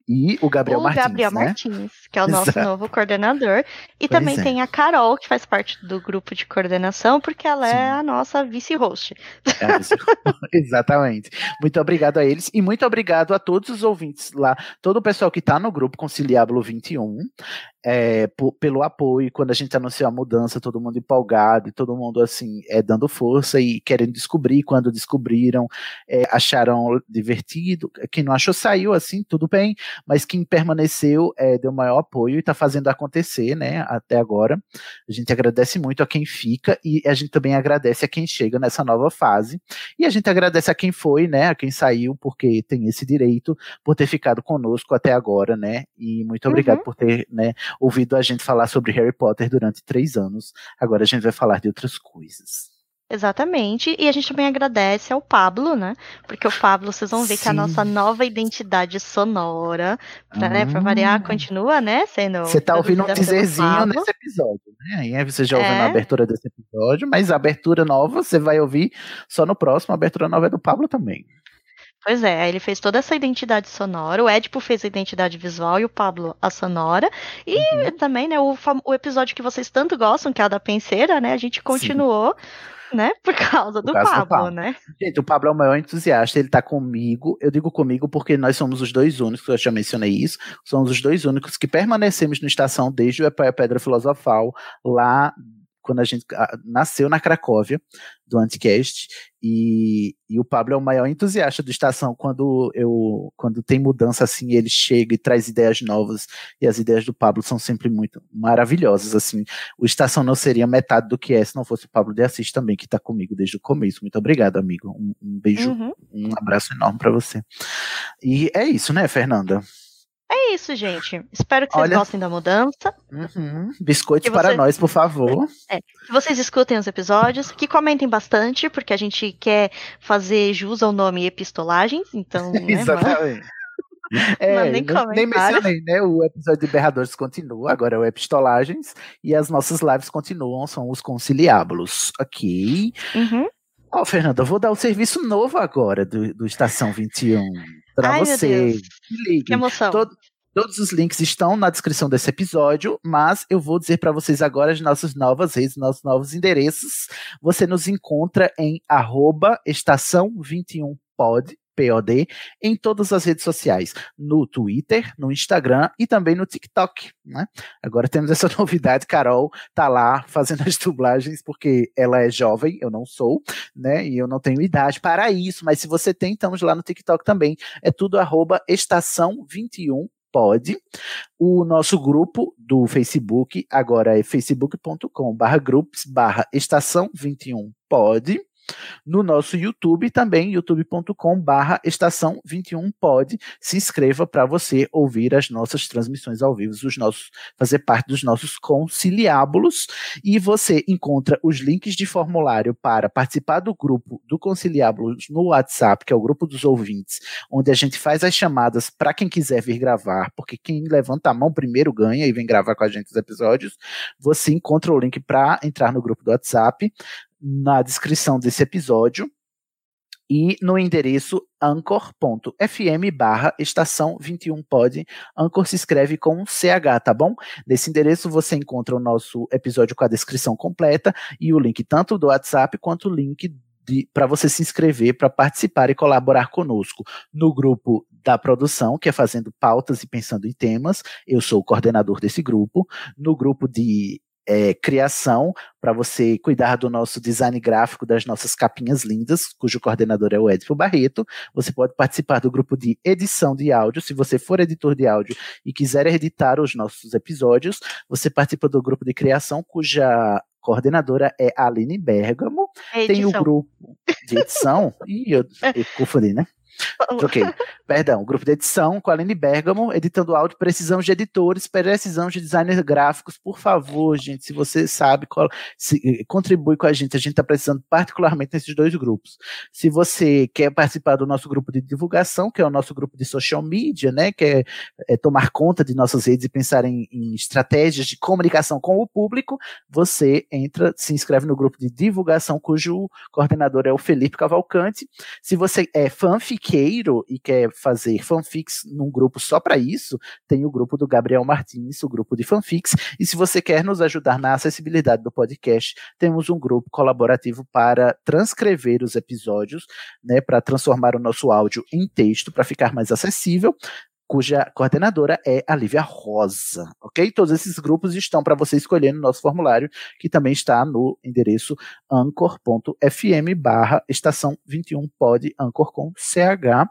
E o Gabriel o Martins. Gabriel né? Martins, que é o nosso Exato. novo coordenador. E Pois também é. tem a Carol, que faz parte do grupo de coordenação, porque ela Sim. é a nossa vice-host. É. *laughs* Exatamente. Muito obrigado a eles e muito obrigado a todos os ouvintes lá, todo o pessoal que está no grupo Conciliábulo 21, é, pelo apoio. Quando a gente anunciou a mudança, todo mundo empolgado e todo mundo assim, é, dando força e querendo descobrir. Quando descobriram, é, acharam divertido. Quem não achou saiu assim, tudo bem, mas quem permaneceu é, deu maior apoio e está fazendo acontecer, né, até agora. A gente agradece muito a quem fica e a gente também agradece a quem chega nessa nova fase. E a gente agradece a quem foi, né, a quem saiu, porque tem esse direito, por ter ficado conosco até agora, né, e muito obrigado Uhum. por ter, né, ouvido a gente falar sobre Harry Potter durante três anos. Agora a gente vai falar de outras coisas. Exatamente. E a gente também agradece ao Pablo, né? Porque o Pablo, vocês vão ver que a Sim. nossa nova identidade sonora, pra, né, pra variar, Ah. continua, né? Sendo. Você tá ouvindo um teaserzinho nesse episódio, né? Aí você já ouviu É. na abertura desse episódio, mas a abertura nova você vai ouvir só no próximo. A abertura nova é do Pablo também. Pois é, ele fez toda essa identidade sonora, o Edipo fez a identidade visual e o Pablo a sonora. E Uhum. também, né, o, o episódio que vocês tanto gostam, que é a da penseira, né? A gente continuou, né, *laughs* por causa do causa do Pablo, Pablo. né? Gente, o Pablo é o maior entusiasta, ele tá comigo. Eu digo comigo porque nós somos os dois únicos, eu já mencionei isso, somos os dois únicos que permanecemos no Estação desde o Epoeia Pedra Filosofal, lá quando a gente ah, nasceu na Cracóvia, do Anticast, e, e o Pablo é o maior entusiasta do Estação quando eu quando tem mudança assim, ele chega e traz ideias novas, e as ideias do Pablo são sempre muito maravilhosas, assim, o Estação não seria metade do que é se não fosse o Pablo de Assis também, que está comigo desde o começo. Muito obrigado, amigo. Um, um beijo, Uhum. um abraço enorme para você. E é isso, né, Fernanda? É isso, gente. Espero que vocês Olha- gostem da mudança, Uhum. Biscoitos Que para você- nós, por favor. que vocês escutem os episódios, que comentem bastante, porque a gente quer fazer jus ao nome epistolagens, então, *laughs* né? Exatamente. *laughs* É, Mandem nem, nem comentários. mencionei, né? O episódio de Berradores continua, agora é o Epistolagens, e as nossas lives continuam, são os conciliábulos, ok? Uhum. Ó, Fernanda, eu vou dar o serviço novo agora do, do Estação 21 para Ai, você. Que emoção. Todo- Todos os links estão na descrição desse episódio, mas eu vou dizer para vocês agora as nossas novas redes, nossos novos endereços. Você nos encontra em arroba estação 21pod, POD, em todas as redes sociais, no Twitter, no Instagram e também no TikTok. Né? Agora temos essa *laughs* novidade, Carol tá lá fazendo as dublagens, porque ela é jovem, eu não sou, né? E eu não tenho idade para isso, mas se você tem, estamos lá no TikTok também. É tudo arroba estação 21 pode. O nosso grupo do Facebook agora é facebook.com barra groups barra estação 21 pode. No nosso YouTube também, youtube.com barra estação 21 pode. Se inscreva para você ouvir as nossas transmissões ao vivo, os nossos, fazer parte dos nossos conciliábulos. E você encontra os links de formulário para participar do grupo do Conciliábulos no WhatsApp, que é o grupo dos ouvintes, onde a gente faz as chamadas para quem quiser vir gravar, porque quem levanta a mão primeiro ganha e vem gravar com a gente os episódios. Você encontra o link para entrar no grupo do WhatsApp na descrição desse episódio e no endereço anchor.fm barra estação 21 pod. Anchor se escreve com CH, tá bom? Nesse endereço você encontra o nosso episódio com a descrição completa e o link tanto do WhatsApp quanto o link para você se inscrever para participar e colaborar conosco no grupo da produção, que é fazendo pautas e pensando em temas. Eu sou o coordenador desse grupo. No grupo de é, criação, para você cuidar do nosso design gráfico das nossas capinhas lindas, cujo coordenador é o Edson Barreto. Você pode participar do grupo de edição de áudio. Se você for editor de áudio e quiser editar os nossos episódios, você participa do grupo de criação, cuja coordenadora é a Aline Bergamo. É Tem o grupo de edição. Ih, eu, eu confundi, né? *laughs* Troquei. Perdão, grupo de edição com Aline Bergamo, editando áudio. Precisamos de editores, precisamos de designers gráficos. Por favor, gente, se você sabe, qual, se, eh, contribui com a gente. A gente está precisando particularmente nesses dois grupos. Se você quer participar do nosso grupo de divulgação, que é o nosso grupo de social media, né, que é, é tomar conta de nossas redes e pensar em, em estratégias de comunicação com o público, você entra, se inscreve no grupo de divulgação, cujo coordenador é o Felipe Cavalcante. Se você é fanfiqueiro, fanfiqueiro e quer fazer fanfics num grupo só para isso, tem o grupo do Gabriel Martins, o grupo de fanfics. E se você quer nos ajudar na acessibilidade do podcast, temos um grupo colaborativo para transcrever os episódios, né, para transformar o nosso áudio em texto para ficar mais acessível cuja coordenadora é a Lívia Rosa, ok? Todos esses grupos estão para você escolher no nosso formulário, que também está no endereço anchor.fm barra estação 21 pod anchor com CH.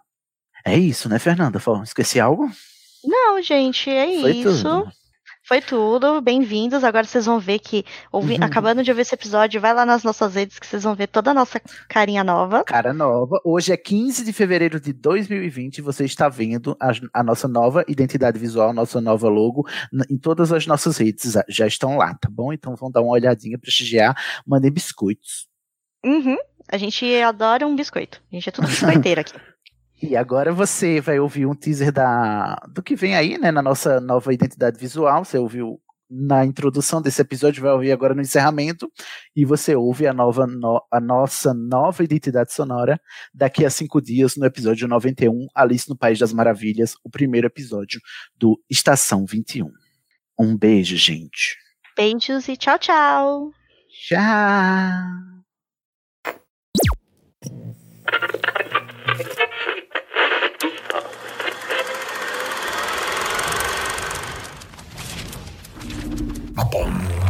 É isso, né, Fernanda? Esqueci algo? Não, gente, é Foi isso. Tudo. Foi tudo, bem-vindos. Agora vocês vão ver que, ouvi, uhum. acabando de ouvir esse episódio, vai lá nas nossas redes que vocês vão ver toda a nossa carinha nova. Cara nova. Hoje é 15 de fevereiro de 2020 e você está vendo a, a nossa nova identidade visual, nossa nova logo em todas as nossas redes. Já estão lá, tá bom? Então vão dar uma olhadinha, prestigiar, mandem biscoitos. Uhum. A gente adora um biscoito. A gente é tudo biscoiteiro aqui. *laughs* E agora você vai ouvir um teaser da, do que vem aí, né, na nossa nova identidade visual. Você ouviu na introdução desse episódio, vai ouvir agora no encerramento, e você ouve a, nova, no, a nossa nova identidade sonora daqui a cinco dias, no episódio 91, Alice no País das Maravilhas, o primeiro episódio do Estação 21. Um beijo, gente. Beijos e tchau, tchau. Tchau. Tá Papum.